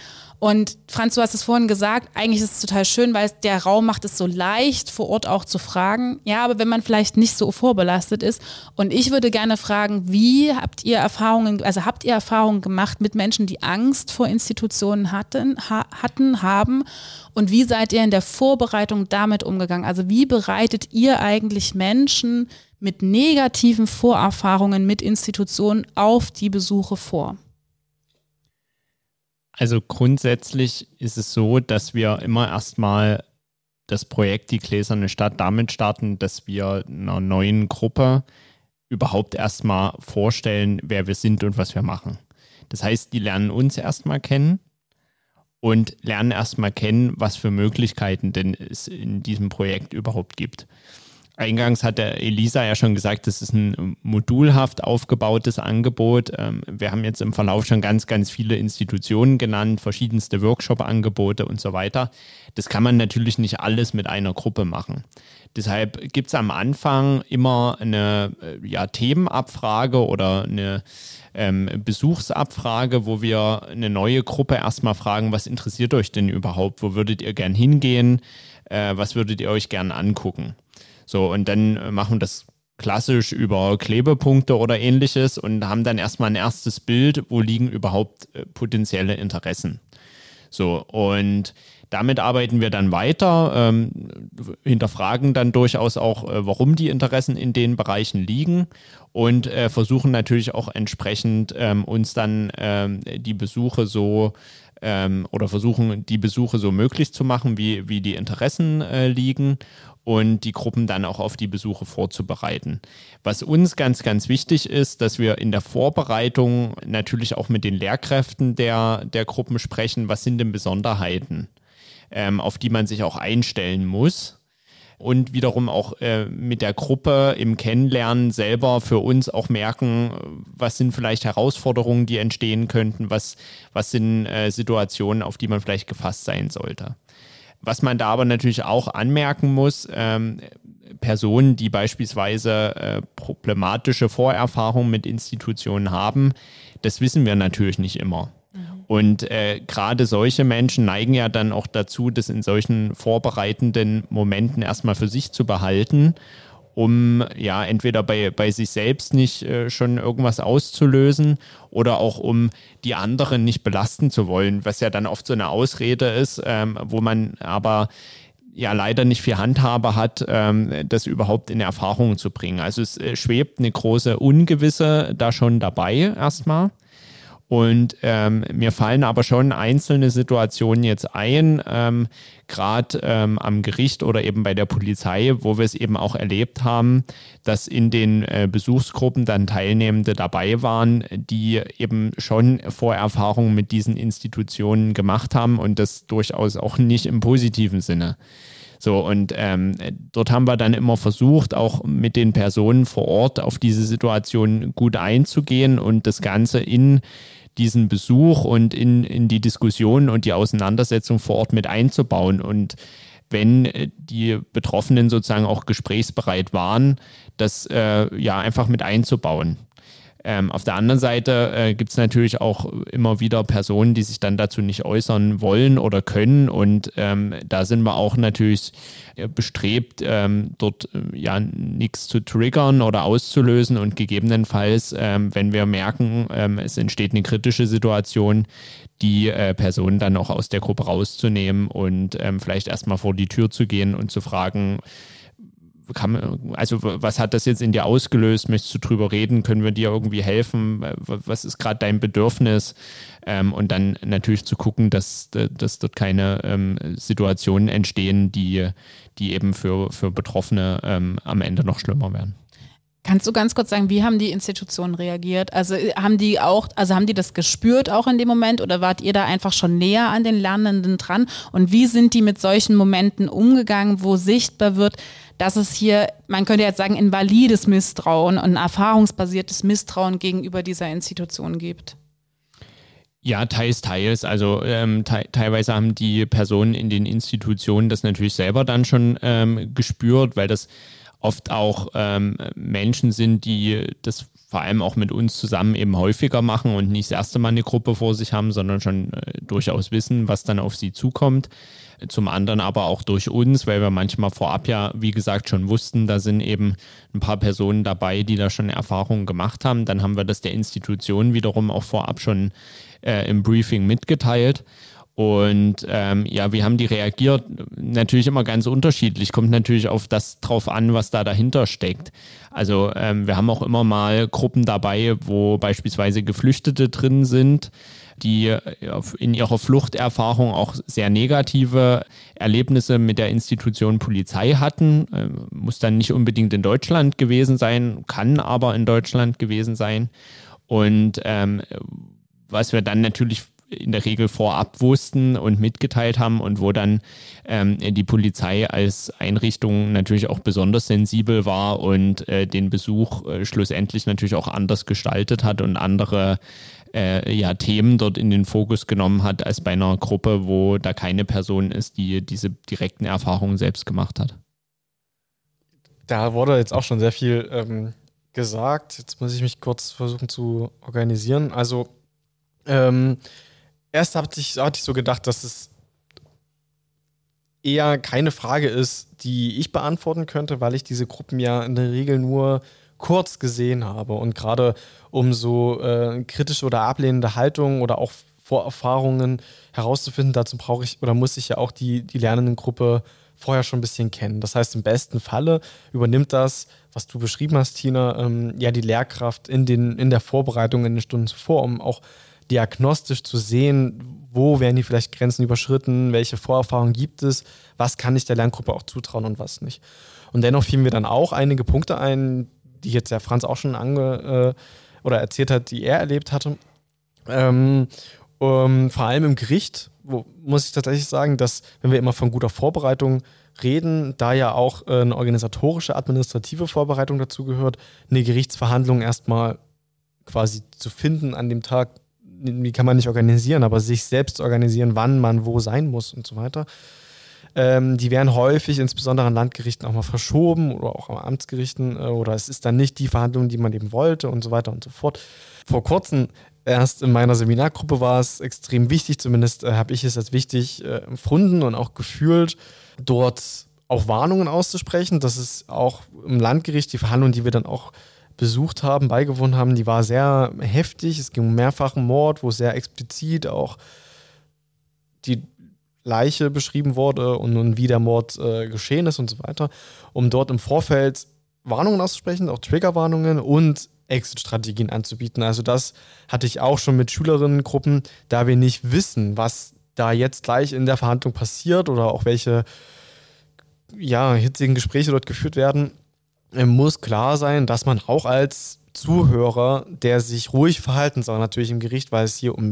Und Franz, du hast es vorhin gesagt, eigentlich ist es total schön, weil der Raum macht es so leicht, vor Ort auch zu fragen. Ja, aber wenn man vielleicht nicht so vorbelastet ist. Und ich würde gerne fragen, wie habt ihr Erfahrungen, also habt ihr Erfahrungen gemacht mit Menschen, die Angst vor Institutionen hatten, ha hatten, haben? Und wie seid ihr in der Vorbereitung damit umgegangen? Also wie bereitet ihr eigentlich Menschen mit negativen Vorerfahrungen mit Institutionen auf die Besuche vor? Also grundsätzlich ist es so, dass wir immer erstmal das Projekt Die Gläserne Stadt damit starten, dass wir einer neuen Gruppe überhaupt erstmal vorstellen, wer wir sind und was wir machen. Das heißt, die lernen uns erstmal kennen und lernen erstmal kennen, was für Möglichkeiten denn es in diesem Projekt überhaupt gibt. Eingangs hat der Elisa ja schon gesagt, das ist ein modulhaft aufgebautes Angebot. Ähm, wir haben jetzt im Verlauf schon ganz, ganz viele Institutionen genannt, verschiedenste Workshop-Angebote und so weiter. Das kann man natürlich nicht alles mit einer Gruppe machen. Deshalb gibt es am Anfang immer eine äh, ja, Themenabfrage oder eine ähm, Besuchsabfrage, wo wir eine neue Gruppe erstmal fragen, was interessiert euch denn überhaupt? Wo würdet ihr gern hingehen? Äh, was würdet ihr euch gern angucken? So, und dann äh, machen das klassisch über Klebepunkte oder ähnliches und haben dann erstmal ein erstes Bild, wo liegen überhaupt äh, potenzielle Interessen. So, und damit arbeiten wir dann weiter, ähm, hinterfragen dann durchaus auch, äh, warum die Interessen in den Bereichen liegen und äh, versuchen natürlich auch entsprechend ähm, uns dann ähm, die Besuche so ähm, oder versuchen die Besuche so möglich zu machen, wie, wie die Interessen äh, liegen und die Gruppen dann auch auf die Besuche vorzubereiten. Was uns ganz, ganz wichtig ist, dass wir in der Vorbereitung natürlich auch mit den Lehrkräften der, der Gruppen sprechen, was sind denn Besonderheiten, ähm, auf die man sich auch einstellen muss und wiederum auch äh, mit der Gruppe im Kennenlernen selber für uns auch merken, was sind vielleicht Herausforderungen, die entstehen könnten, was, was sind äh, Situationen, auf die man vielleicht gefasst sein sollte. Was man da aber natürlich auch anmerken muss, ähm, Personen, die beispielsweise äh, problematische Vorerfahrungen mit Institutionen haben, das wissen wir natürlich nicht immer. Und äh, gerade solche Menschen neigen ja dann auch dazu, das in solchen vorbereitenden Momenten erstmal für sich zu behalten um ja entweder bei, bei sich selbst nicht äh, schon irgendwas auszulösen oder auch um die anderen nicht belasten zu wollen, was ja dann oft so eine Ausrede ist, ähm, wo man aber ja leider nicht viel Handhabe hat, ähm, das überhaupt in Erfahrung zu bringen. Also es äh, schwebt eine große Ungewisse da schon dabei erstmal. Und ähm, mir fallen aber schon einzelne Situationen jetzt ein, ähm, gerade ähm, am Gericht oder eben bei der Polizei, wo wir es eben auch erlebt haben, dass in den äh, Besuchsgruppen dann Teilnehmende dabei waren, die eben schon Vorerfahrungen mit diesen Institutionen gemacht haben und das durchaus auch nicht im positiven Sinne. So, und ähm, dort haben wir dann immer versucht, auch mit den Personen vor Ort auf diese Situation gut einzugehen und das Ganze in diesen Besuch und in, in die Diskussion und die Auseinandersetzung vor Ort mit einzubauen. Und wenn äh, die Betroffenen sozusagen auch gesprächsbereit waren, das äh, ja einfach mit einzubauen. Ähm, auf der anderen Seite äh, gibt es natürlich auch immer wieder Personen, die sich dann dazu nicht äußern wollen oder können. Und ähm, da sind wir auch natürlich äh, bestrebt, ähm, dort äh, ja nichts zu triggern oder auszulösen und gegebenenfalls, ähm, wenn wir merken, ähm, es entsteht eine kritische Situation, die äh, Personen dann auch aus der Gruppe rauszunehmen und ähm, vielleicht erstmal vor die Tür zu gehen und zu fragen, kann, also was hat das jetzt in dir ausgelöst? Möchtest du drüber reden? Können wir dir irgendwie helfen? Was ist gerade dein Bedürfnis? Ähm, und dann natürlich zu gucken, dass, dass dort keine ähm, Situationen entstehen, die, die eben für, für Betroffene ähm, am Ende noch schlimmer werden. Kannst du ganz kurz sagen, wie haben die Institutionen reagiert? Also äh, haben die auch, also haben die das gespürt auch in dem Moment oder wart ihr da einfach schon näher an den Lernenden dran? Und wie sind die mit solchen Momenten umgegangen, wo sichtbar wird, dass es hier, man könnte jetzt sagen, invalides Misstrauen und ein erfahrungsbasiertes Misstrauen gegenüber dieser Institution gibt? Ja, teils, teils. Also ähm, te teilweise haben die Personen in den Institutionen das natürlich selber dann schon ähm, gespürt, weil das oft auch ähm, Menschen sind, die das vor allem auch mit uns zusammen eben häufiger machen und nicht das erste Mal eine Gruppe vor sich haben, sondern schon äh, durchaus wissen, was dann auf sie zukommt. Zum anderen aber auch durch uns, weil wir manchmal vorab ja, wie gesagt, schon wussten, da sind eben ein paar Personen dabei, die da schon Erfahrungen gemacht haben. Dann haben wir das der Institution wiederum auch vorab schon äh, im Briefing mitgeteilt. Und ähm, ja, wie haben die reagiert? Natürlich immer ganz unterschiedlich. Kommt natürlich auf das drauf an, was da dahinter steckt. Also ähm, wir haben auch immer mal Gruppen dabei, wo beispielsweise Geflüchtete drin sind, die äh, in ihrer Fluchterfahrung auch sehr negative Erlebnisse mit der Institution Polizei hatten. Ähm, muss dann nicht unbedingt in Deutschland gewesen sein, kann aber in Deutschland gewesen sein. Und ähm, was wir dann natürlich in der Regel vorab wussten und mitgeteilt haben und wo dann ähm, die Polizei als Einrichtung natürlich auch besonders sensibel war und äh, den Besuch äh, schlussendlich natürlich auch anders gestaltet hat und andere äh, ja, Themen dort in den Fokus genommen hat als bei einer Gruppe, wo da keine Person ist, die diese direkten Erfahrungen selbst gemacht hat. Da wurde jetzt auch schon sehr viel ähm, gesagt. Jetzt muss ich mich kurz versuchen zu organisieren. Also ähm, erst hatte ich, hatte ich so gedacht, dass es eher keine Frage ist, die ich beantworten könnte, weil ich diese Gruppen ja in der Regel nur kurz gesehen habe. Und gerade um so äh, kritische oder ablehnende Haltungen oder auch Vorerfahrungen herauszufinden, dazu brauche ich oder muss ich ja auch die, die Lernendengruppe vorher schon ein bisschen kennen. Das heißt, im besten Falle übernimmt das, was du beschrieben hast, Tina, ähm, ja die Lehrkraft in, den, in der Vorbereitung in den Stunden zuvor, um auch diagnostisch zu sehen, wo werden die vielleicht Grenzen überschritten, welche Vorerfahrungen gibt es, was kann ich der Lerngruppe auch zutrauen und was nicht. Und dennoch fielen mir dann auch einige Punkte ein, die jetzt der Franz auch schon ange äh, oder erzählt hat, die er erlebt hatte. Ähm, um, vor allem im Gericht wo, muss ich tatsächlich sagen, dass, wenn wir immer von guter Vorbereitung reden, da ja auch äh, eine organisatorische, administrative Vorbereitung dazu gehört, eine Gerichtsverhandlung erstmal quasi zu finden an dem Tag, die kann man nicht organisieren, aber sich selbst organisieren, wann man wo sein muss und so weiter. Ähm, die werden häufig, insbesondere an Landgerichten, auch mal verschoben oder auch an Amtsgerichten äh, oder es ist dann nicht die Verhandlung, die man eben wollte und so weiter und so fort. Vor kurzem erst in meiner Seminargruppe war es extrem wichtig, zumindest äh, habe ich es als wichtig äh, empfunden und auch gefühlt, dort auch Warnungen auszusprechen. Das ist auch im Landgericht die Verhandlung, die wir dann auch besucht haben, beigewohnt haben, die war sehr heftig. Es ging um mehrfachen Mord, wo sehr explizit auch die Leiche beschrieben wurde und, und wie der Mord äh, geschehen ist und so weiter, um dort im Vorfeld Warnungen auszusprechen, auch Triggerwarnungen und Exit-Strategien anzubieten. Also das hatte ich auch schon mit Schülerinnengruppen, da wir nicht wissen, was da jetzt gleich in der Verhandlung passiert oder auch welche ja, hitzigen Gespräche dort geführt werden, äh, muss klar sein, dass man auch als Zuhörer, der sich ruhig verhalten soll, natürlich im Gericht, weil es hier um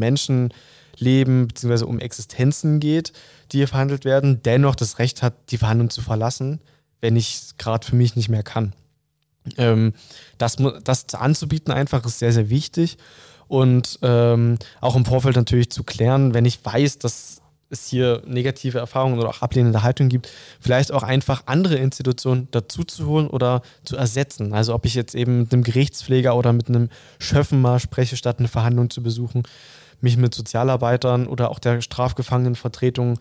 Menschenleben bzw. um Existenzen geht, die hier verhandelt werden, dennoch das Recht hat, die Verhandlung zu verlassen, wenn ich es gerade für mich nicht mehr kann. Ähm, das, das anzubieten einfach ist sehr, sehr wichtig. Und ähm, auch im Vorfeld natürlich zu klären, wenn ich weiß, dass es hier negative Erfahrungen oder auch ablehnende Haltung gibt, vielleicht auch einfach andere Institutionen dazu zu holen oder zu ersetzen. Also ob ich jetzt eben mit einem Gerichtspfleger oder mit einem Schöffen mal spreche, statt eine Verhandlung zu besuchen, mich mit Sozialarbeitern oder auch der Strafgefangenenvertretung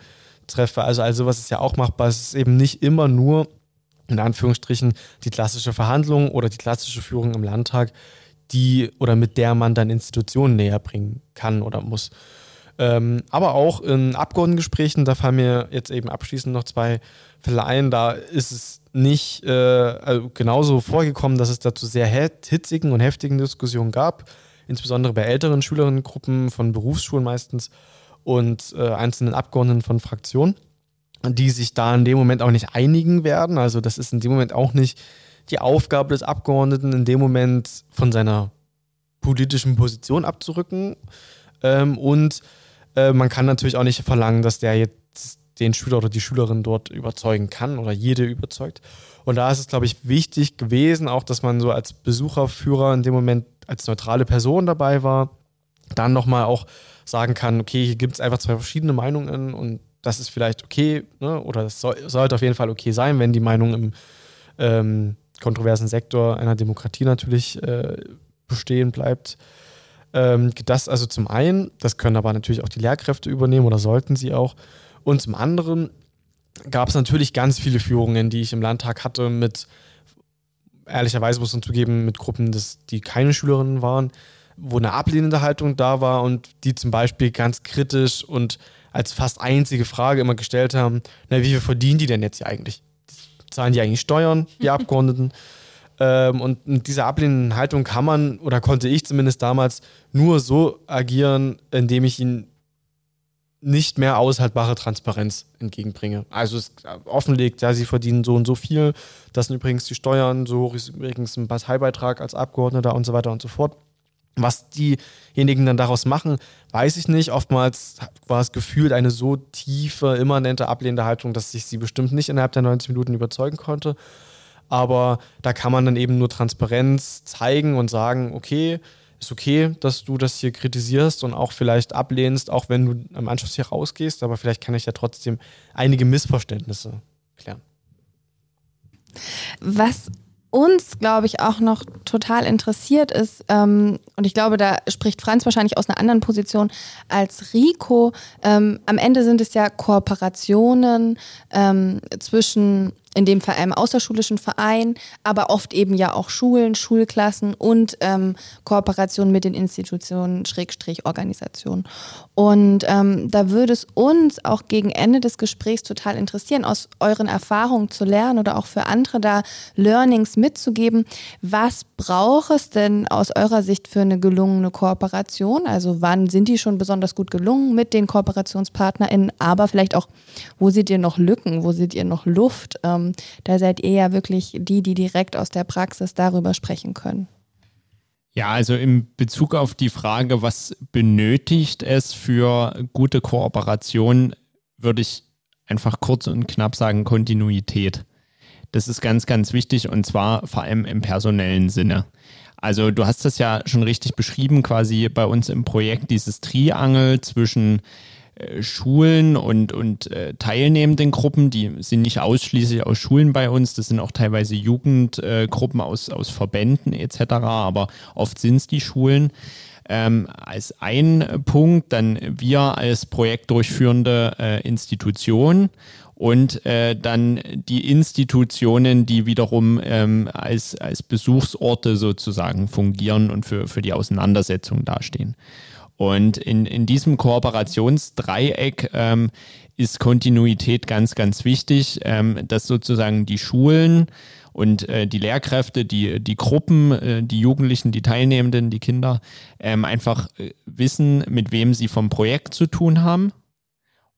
treffe. Also, also sowas ist ja auch machbar. Es ist eben nicht immer nur in Anführungsstrichen die klassische Verhandlung oder die klassische Führung im Landtag, die oder mit der man dann Institutionen näher bringen kann oder muss. Ähm, aber auch in Abgeordnetengesprächen, da fallen mir jetzt eben abschließend noch zwei Fälle ein, da ist es nicht äh, also genauso vorgekommen, dass es dazu sehr hitzigen und heftigen Diskussionen gab, insbesondere bei älteren Schülerinnengruppen von Berufsschulen meistens und äh, einzelnen Abgeordneten von Fraktionen die sich da in dem Moment auch nicht einigen werden. Also das ist in dem Moment auch nicht die Aufgabe des Abgeordneten, in dem Moment von seiner politischen Position abzurücken. Ähm, und äh, man kann natürlich auch nicht verlangen, dass der jetzt den Schüler oder die Schülerin dort überzeugen kann oder jede überzeugt. Und da ist es, glaube ich, wichtig gewesen, auch dass man so als Besucherführer in dem Moment als neutrale Person dabei war, dann nochmal auch sagen kann, okay, hier gibt es einfach zwei verschiedene Meinungen und das ist vielleicht okay, ne? oder es soll, sollte auf jeden Fall okay sein, wenn die Meinung im ähm, kontroversen Sektor einer Demokratie natürlich äh, bestehen bleibt. Ähm, das also zum einen, das können aber natürlich auch die Lehrkräfte übernehmen oder sollten sie auch. Und zum anderen gab es natürlich ganz viele Führungen, die ich im Landtag hatte mit, ehrlicherweise muss man zugeben, mit Gruppen, das, die keine Schülerinnen waren, wo eine ablehnende Haltung da war und die zum Beispiel ganz kritisch und als fast einzige Frage immer gestellt haben, na, wie viel verdienen die denn jetzt hier eigentlich? Zahlen die eigentlich Steuern, die Abgeordneten? ähm, und mit dieser ablehnenden Haltung kann man oder konnte ich zumindest damals nur so agieren, indem ich ihnen nicht mehr aushaltbare Transparenz entgegenbringe. Also es offenlegt, ja, sie verdienen so und so viel, das sind übrigens die Steuern, so ist übrigens ein Parteibeitrag als Abgeordneter und so weiter und so fort. Was diejenigen dann daraus machen, weiß ich nicht. Oftmals war es gefühlt eine so tiefe, immanente ablehnende Haltung, dass ich sie bestimmt nicht innerhalb der 90 Minuten überzeugen konnte. Aber da kann man dann eben nur Transparenz zeigen und sagen, okay, ist okay, dass du das hier kritisierst und auch vielleicht ablehnst, auch wenn du am Anschluss hier rausgehst, aber vielleicht kann ich ja trotzdem einige Missverständnisse klären. Was uns, glaube ich, auch noch total interessiert ist, ähm, und ich glaube, da spricht Franz wahrscheinlich aus einer anderen Position als Rico. Ähm, am Ende sind es ja Kooperationen ähm, zwischen in dem Fall einem außerschulischen Verein, aber oft eben ja auch Schulen, Schulklassen und ähm, Kooperation mit den Institutionen, Schrägstrich Organisationen. Und ähm, da würde es uns auch gegen Ende des Gesprächs total interessieren, aus euren Erfahrungen zu lernen oder auch für andere da Learnings mitzugeben. Was braucht es denn aus eurer Sicht für eine gelungene Kooperation? Also wann sind die schon besonders gut gelungen mit den KooperationspartnerInnen, aber vielleicht auch, wo seht ihr noch Lücken, wo seht ihr noch Luft? Ähm, ähm, da seid ihr ja wirklich die, die direkt aus der Praxis darüber sprechen können. Ja, also in Bezug auf die Frage, was benötigt es für gute Kooperation, würde ich einfach kurz und knapp sagen, Kontinuität. Das ist ganz, ganz wichtig und zwar vor allem im personellen Sinne. Also du hast das ja schon richtig beschrieben, quasi bei uns im Projekt, dieses Triangel zwischen Schulen und, und äh, teilnehmenden Gruppen, die sind nicht ausschließlich aus Schulen bei uns, das sind auch teilweise Jugendgruppen äh, aus, aus Verbänden etc., aber oft sind es die Schulen. Ähm, als ein Punkt, dann wir als projektdurchführende äh, Institution und äh, dann die Institutionen, die wiederum ähm, als, als Besuchsorte sozusagen fungieren und für, für die Auseinandersetzung dastehen. Und in, in diesem Kooperationsdreieck ähm, ist Kontinuität ganz, ganz wichtig, ähm, dass sozusagen die Schulen und äh, die Lehrkräfte, die, die Gruppen, äh, die Jugendlichen, die Teilnehmenden, die Kinder ähm, einfach äh, wissen, mit wem sie vom Projekt zu tun haben.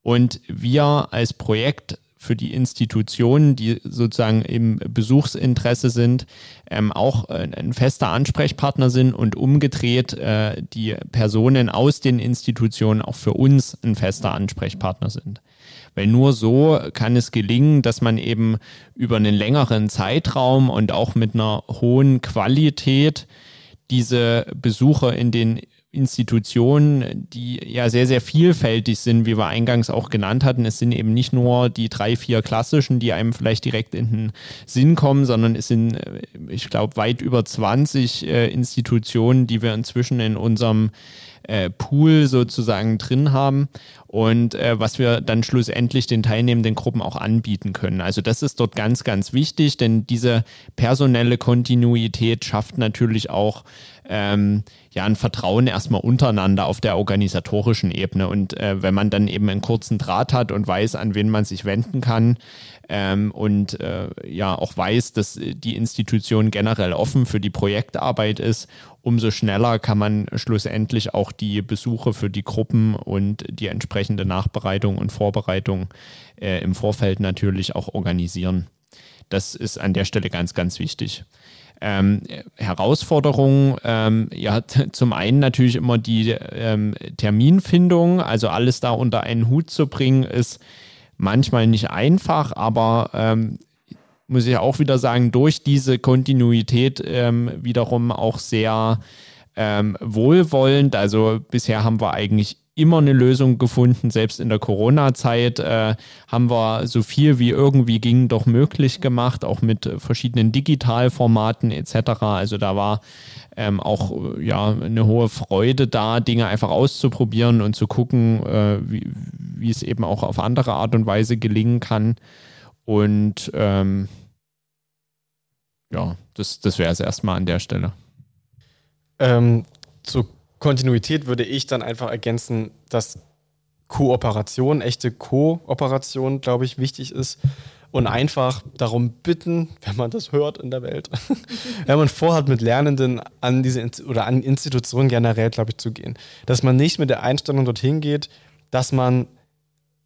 Und wir als Projekt für die Institutionen, die sozusagen im Besuchsinteresse sind, ähm, auch äh, ein fester Ansprechpartner sind und umgedreht äh, die Personen aus den Institutionen auch für uns ein fester Ansprechpartner sind. Weil nur so kann es gelingen, dass man eben über einen längeren Zeitraum und auch mit einer hohen Qualität diese Besucher in den Institutionen, die ja sehr, sehr vielfältig sind, wie wir eingangs auch genannt hatten. Es sind eben nicht nur die drei, vier klassischen, die einem vielleicht direkt in den Sinn kommen, sondern es sind, äh, ich glaube, weit über 20 äh, Institutionen, die wir inzwischen in unserem äh, Pool sozusagen drin haben und äh, was wir dann schlussendlich den teilnehmenden Gruppen auch anbieten können. Also das ist dort ganz, ganz wichtig, denn diese personelle Kontinuität schafft natürlich auch ähm, ja ein Vertrauen erstmal untereinander auf der organisatorischen Ebene. Und äh, wenn man dann eben einen kurzen Draht hat und weiß, an wen man sich wenden kann, ähm, und äh, ja auch weiß, dass die Institution generell offen für die Projektarbeit ist, umso schneller kann man schlussendlich auch die Besuche für die Gruppen und die entsprechende Nachbereitung und Vorbereitung äh, im Vorfeld natürlich auch organisieren. Das ist an der Stelle ganz, ganz wichtig. Ähm, Herausforderungen, ähm, ja, zum einen natürlich immer die ähm, Terminfindung, also alles da unter einen Hut zu bringen, ist manchmal nicht einfach, aber ähm, muss ich auch wieder sagen, durch diese Kontinuität ähm, wiederum auch sehr ähm, wohlwollend. Also bisher haben wir eigentlich immer eine Lösung gefunden. Selbst in der Corona-Zeit äh, haben wir so viel wie irgendwie ging doch möglich gemacht, auch mit verschiedenen Digitalformaten etc. Also da war ähm, auch ja eine hohe Freude da, Dinge einfach auszuprobieren und zu gucken, äh, wie, wie es eben auch auf andere Art und Weise gelingen kann. Und ähm, ja, das, das wäre es erstmal an der Stelle. Ähm, zur Kontinuität würde ich dann einfach ergänzen, dass Kooperation, echte Kooperation, glaube ich, wichtig ist und einfach darum bitten, wenn man das hört in der Welt, wenn man vorhat, mit Lernenden an diese oder an Institutionen generell, glaube ich, zu gehen, dass man nicht mit der Einstellung dorthin geht, dass man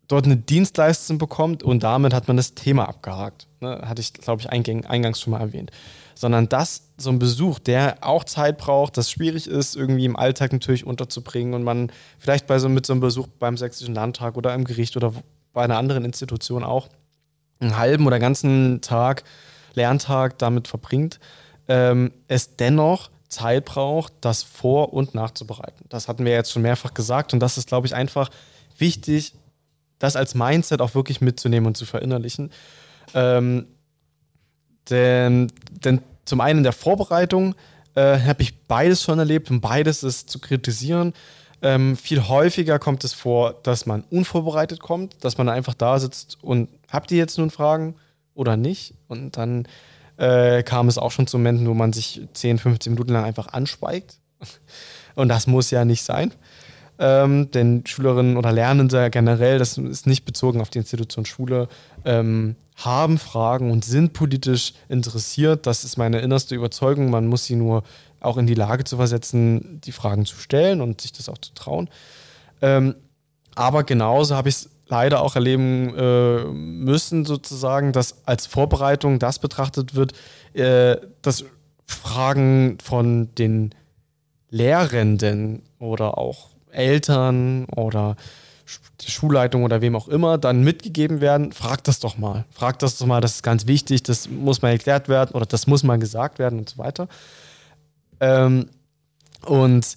dort eine Dienstleistung bekommt und damit hat man das Thema abgehakt. Ne? Hatte ich, glaube ich, eingangs schon mal erwähnt. Sondern dass so ein Besuch, der auch Zeit braucht, das schwierig ist, irgendwie im Alltag natürlich unterzubringen und man vielleicht bei so, mit so einem Besuch beim Sächsischen Landtag oder im Gericht oder bei einer anderen Institution auch einen halben oder ganzen Tag, Lerntag damit verbringt, ähm, es dennoch Zeit braucht, das vor- und nachzubereiten. Das hatten wir jetzt schon mehrfach gesagt und das ist, glaube ich, einfach wichtig, das als Mindset auch wirklich mitzunehmen und zu verinnerlichen. Ähm, denn, denn zum einen in der Vorbereitung äh, habe ich beides schon erlebt und beides ist zu kritisieren. Ähm, viel häufiger kommt es vor, dass man unvorbereitet kommt, dass man einfach da sitzt und habt ihr jetzt nun Fragen oder nicht? Und dann äh, kam es auch schon zu Momenten, wo man sich 10, 15 Minuten lang einfach anschweigt. Und das muss ja nicht sein. Ähm, denn Schülerinnen oder Lernende generell, das ist nicht bezogen auf die Institution Schule, ähm, haben Fragen und sind politisch interessiert. Das ist meine innerste Überzeugung. Man muss sie nur auch in die Lage zu versetzen, die Fragen zu stellen und sich das auch zu trauen. Ähm, aber genauso habe ich es leider auch erleben äh, müssen, sozusagen, dass als Vorbereitung das betrachtet wird, äh, dass Fragen von den Lehrenden oder auch Eltern oder die Schulleitung oder wem auch immer dann mitgegeben werden, frag das doch mal. Frag das doch mal, das ist ganz wichtig, das muss mal erklärt werden oder das muss mal gesagt werden und so weiter. Ähm, und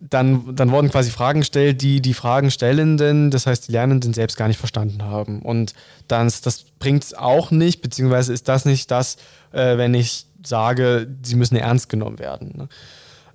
dann, dann wurden quasi Fragen gestellt, die die Fragenstellenden, das heißt die Lernenden selbst gar nicht verstanden haben. Und dann, das bringt es auch nicht, beziehungsweise ist das nicht das, äh, wenn ich sage, sie müssen ernst genommen werden. Ne?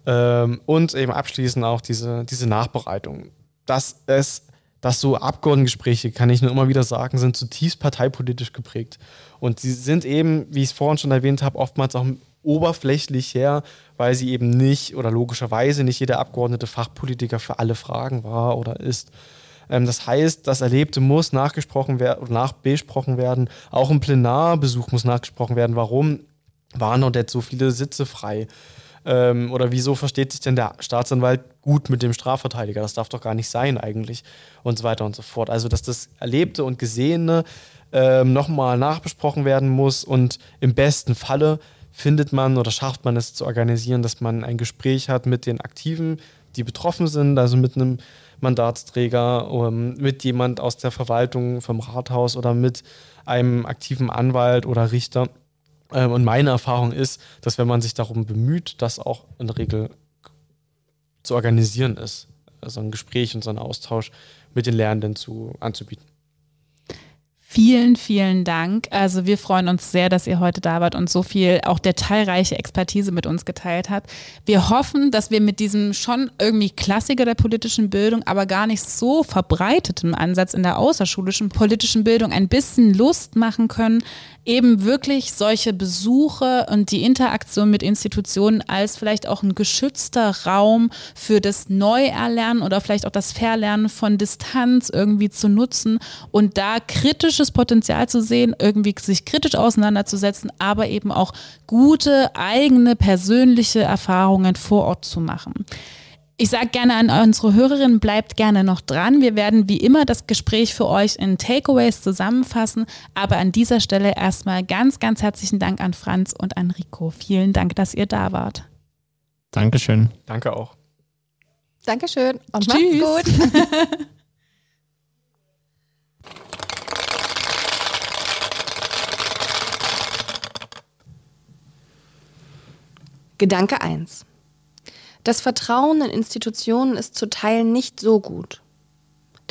Ähm, und eben abschließend auch diese, diese Nachbereitung. Dass es, dass so Abgeordnetengespräche, kann ich nur immer wieder sagen, sind zutiefst parteipolitisch geprägt. Und sie sind eben, wie ich es vorhin schon erwähnt habe, oftmals auch oberflächlich her, weil sie eben nicht oder logischerweise nicht jeder Abgeordnete Fachpolitiker für alle Fragen war oder ist. Ähm, das heißt, das Erlebte muss nachgesprochen werden nachbesprochen werden. Auch im Plenarbesuch muss nachgesprochen werden. Warum waren dort jetzt so viele Sitze frei? Ähm, oder wieso versteht sich denn der Staatsanwalt gut mit dem Strafverteidiger? Das darf doch gar nicht sein eigentlich. Und so weiter und so fort. Also, dass das Erlebte und Gesehene ähm, nochmal nachbesprochen werden muss und im besten Falle findet man oder schafft man es zu organisieren, dass man ein Gespräch hat mit den Aktiven, die betroffen sind, also mit einem Mandatsträger, um, mit jemand aus der Verwaltung vom Rathaus oder mit einem aktiven Anwalt oder Richter ähm, und meine Erfahrung ist, dass wenn man sich darum bemüht, das auch in der Regel zu organisieren ist. Also ein Gespräch und so ein Austausch mit den Lernenden zu, anzubieten. Vielen, vielen Dank. Also wir freuen uns sehr, dass ihr heute da wart und so viel auch detailreiche Expertise mit uns geteilt habt. Wir hoffen, dass wir mit diesem schon irgendwie Klassiker der politischen Bildung, aber gar nicht so verbreiteten Ansatz in der außerschulischen politischen Bildung ein bisschen Lust machen können, eben wirklich solche Besuche und die Interaktion mit Institutionen als vielleicht auch ein geschützter Raum für das Neuerlernen oder vielleicht auch das Verlernen von Distanz irgendwie zu nutzen und da kritisches Potenzial zu sehen, irgendwie sich kritisch auseinanderzusetzen, aber eben auch gute eigene persönliche Erfahrungen vor Ort zu machen. Ich sage gerne an unsere Hörerinnen, bleibt gerne noch dran. Wir werden wie immer das Gespräch für euch in Takeaways zusammenfassen. Aber an dieser Stelle erstmal ganz, ganz herzlichen Dank an Franz und an Rico. Vielen Dank, dass ihr da wart. Dankeschön. Danke auch. Dankeschön und Tschüss. macht's gut. Gedanke 1. Das Vertrauen in Institutionen ist zu Teilen nicht so gut.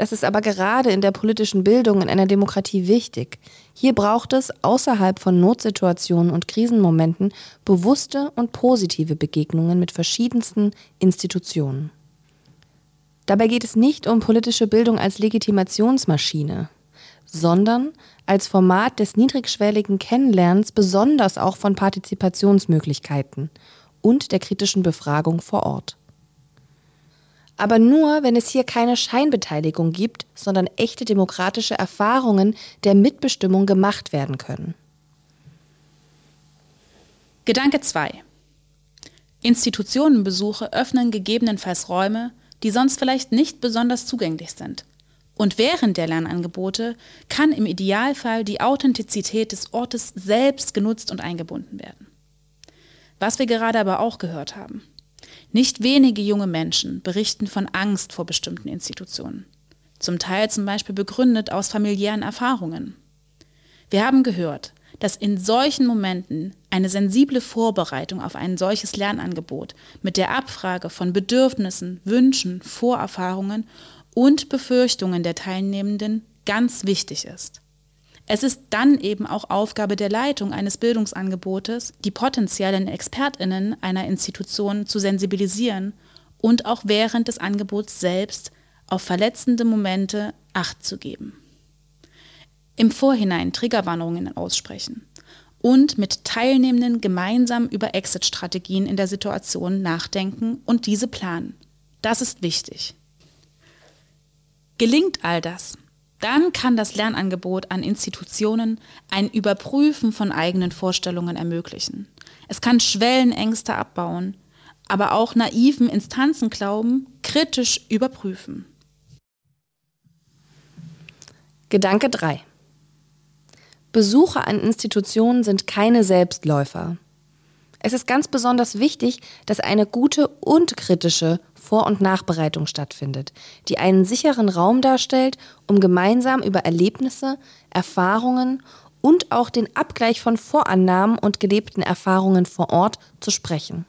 Das ist aber gerade in der politischen Bildung in einer Demokratie wichtig. Hier braucht es außerhalb von Notsituationen und Krisenmomenten bewusste und positive Begegnungen mit verschiedensten Institutionen. Dabei geht es nicht um politische Bildung als Legitimationsmaschine, sondern als Format des niedrigschwelligen Kennenlernens, besonders auch von Partizipationsmöglichkeiten und der kritischen Befragung vor Ort. Aber nur, wenn es hier keine Scheinbeteiligung gibt, sondern echte demokratische Erfahrungen der Mitbestimmung gemacht werden können. Gedanke 2. Institutionenbesuche öffnen gegebenenfalls Räume, die sonst vielleicht nicht besonders zugänglich sind. Und während der Lernangebote kann im Idealfall die Authentizität des Ortes selbst genutzt und eingebunden werden. Was wir gerade aber auch gehört haben. Nicht wenige junge Menschen berichten von Angst vor bestimmten Institutionen. Zum Teil zum Beispiel begründet aus familiären Erfahrungen. Wir haben gehört, dass in solchen Momenten eine sensible Vorbereitung auf ein solches Lernangebot mit der Abfrage von Bedürfnissen, Wünschen, Vorerfahrungen und Befürchtungen der Teilnehmenden ganz wichtig ist. Es ist dann eben auch Aufgabe der Leitung eines Bildungsangebotes, die potenziellen Expertinnen einer Institution zu sensibilisieren und auch während des Angebots selbst auf verletzende Momente Acht zu geben. Im Vorhinein Triggerwarnungen aussprechen und mit Teilnehmenden gemeinsam über Exit-Strategien in der Situation nachdenken und diese planen. Das ist wichtig. Gelingt all das, dann kann das Lernangebot an Institutionen ein Überprüfen von eigenen Vorstellungen ermöglichen. Es kann Schwellenängste abbauen, aber auch naiven Instanzenglauben kritisch überprüfen. Gedanke 3. Besuche an Institutionen sind keine Selbstläufer. Es ist ganz besonders wichtig, dass eine gute und kritische Vor- und Nachbereitung stattfindet, die einen sicheren Raum darstellt, um gemeinsam über Erlebnisse, Erfahrungen und auch den Abgleich von Vorannahmen und gelebten Erfahrungen vor Ort zu sprechen.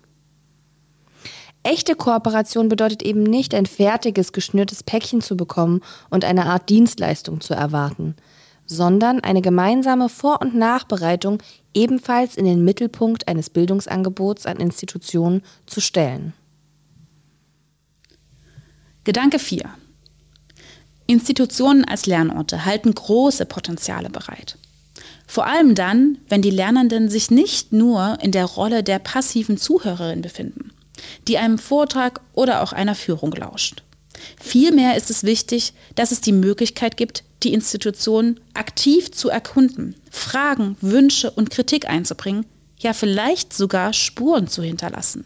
Echte Kooperation bedeutet eben nicht, ein fertiges, geschnürtes Päckchen zu bekommen und eine Art Dienstleistung zu erwarten, sondern eine gemeinsame Vor- und Nachbereitung ebenfalls in den Mittelpunkt eines Bildungsangebots an Institutionen zu stellen. Gedanke 4. Institutionen als Lernorte halten große Potenziale bereit. Vor allem dann, wenn die Lernenden sich nicht nur in der Rolle der passiven Zuhörerin befinden, die einem Vortrag oder auch einer Führung lauscht. Vielmehr ist es wichtig, dass es die Möglichkeit gibt, die Institution aktiv zu erkunden, Fragen, Wünsche und Kritik einzubringen, ja vielleicht sogar Spuren zu hinterlassen.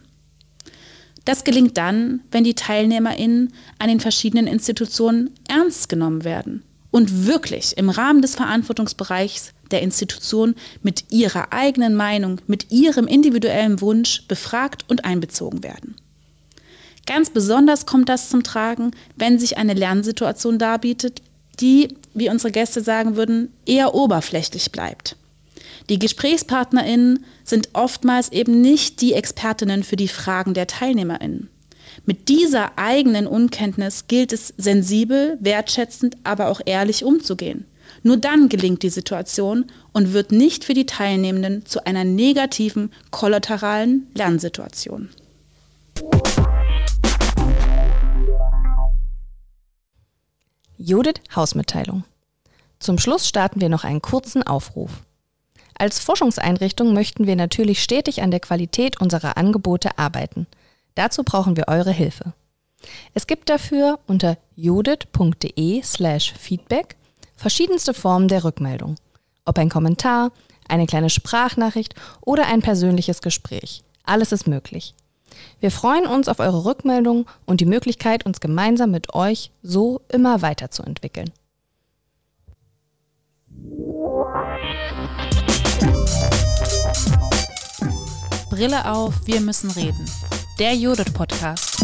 Das gelingt dann, wenn die Teilnehmerinnen an den verschiedenen Institutionen ernst genommen werden und wirklich im Rahmen des Verantwortungsbereichs der Institution mit ihrer eigenen Meinung, mit ihrem individuellen Wunsch befragt und einbezogen werden. Ganz besonders kommt das zum Tragen, wenn sich eine Lernsituation darbietet, die, wie unsere Gäste sagen würden, eher oberflächlich bleibt. Die GesprächspartnerInnen sind oftmals eben nicht die Expertinnen für die Fragen der TeilnehmerInnen. Mit dieser eigenen Unkenntnis gilt es sensibel, wertschätzend, aber auch ehrlich umzugehen. Nur dann gelingt die Situation und wird nicht für die Teilnehmenden zu einer negativen, kollateralen Lernsituation. Judith Hausmitteilung. Zum Schluss starten wir noch einen kurzen Aufruf. Als Forschungseinrichtung möchten wir natürlich stetig an der Qualität unserer Angebote arbeiten. Dazu brauchen wir eure Hilfe. Es gibt dafür unter judith.de slash feedback verschiedenste Formen der Rückmeldung. Ob ein Kommentar, eine kleine Sprachnachricht oder ein persönliches Gespräch. Alles ist möglich. Wir freuen uns auf eure Rückmeldung und die Möglichkeit, uns gemeinsam mit euch so immer weiterzuentwickeln. Brille auf, wir müssen reden. Der Judith Podcast.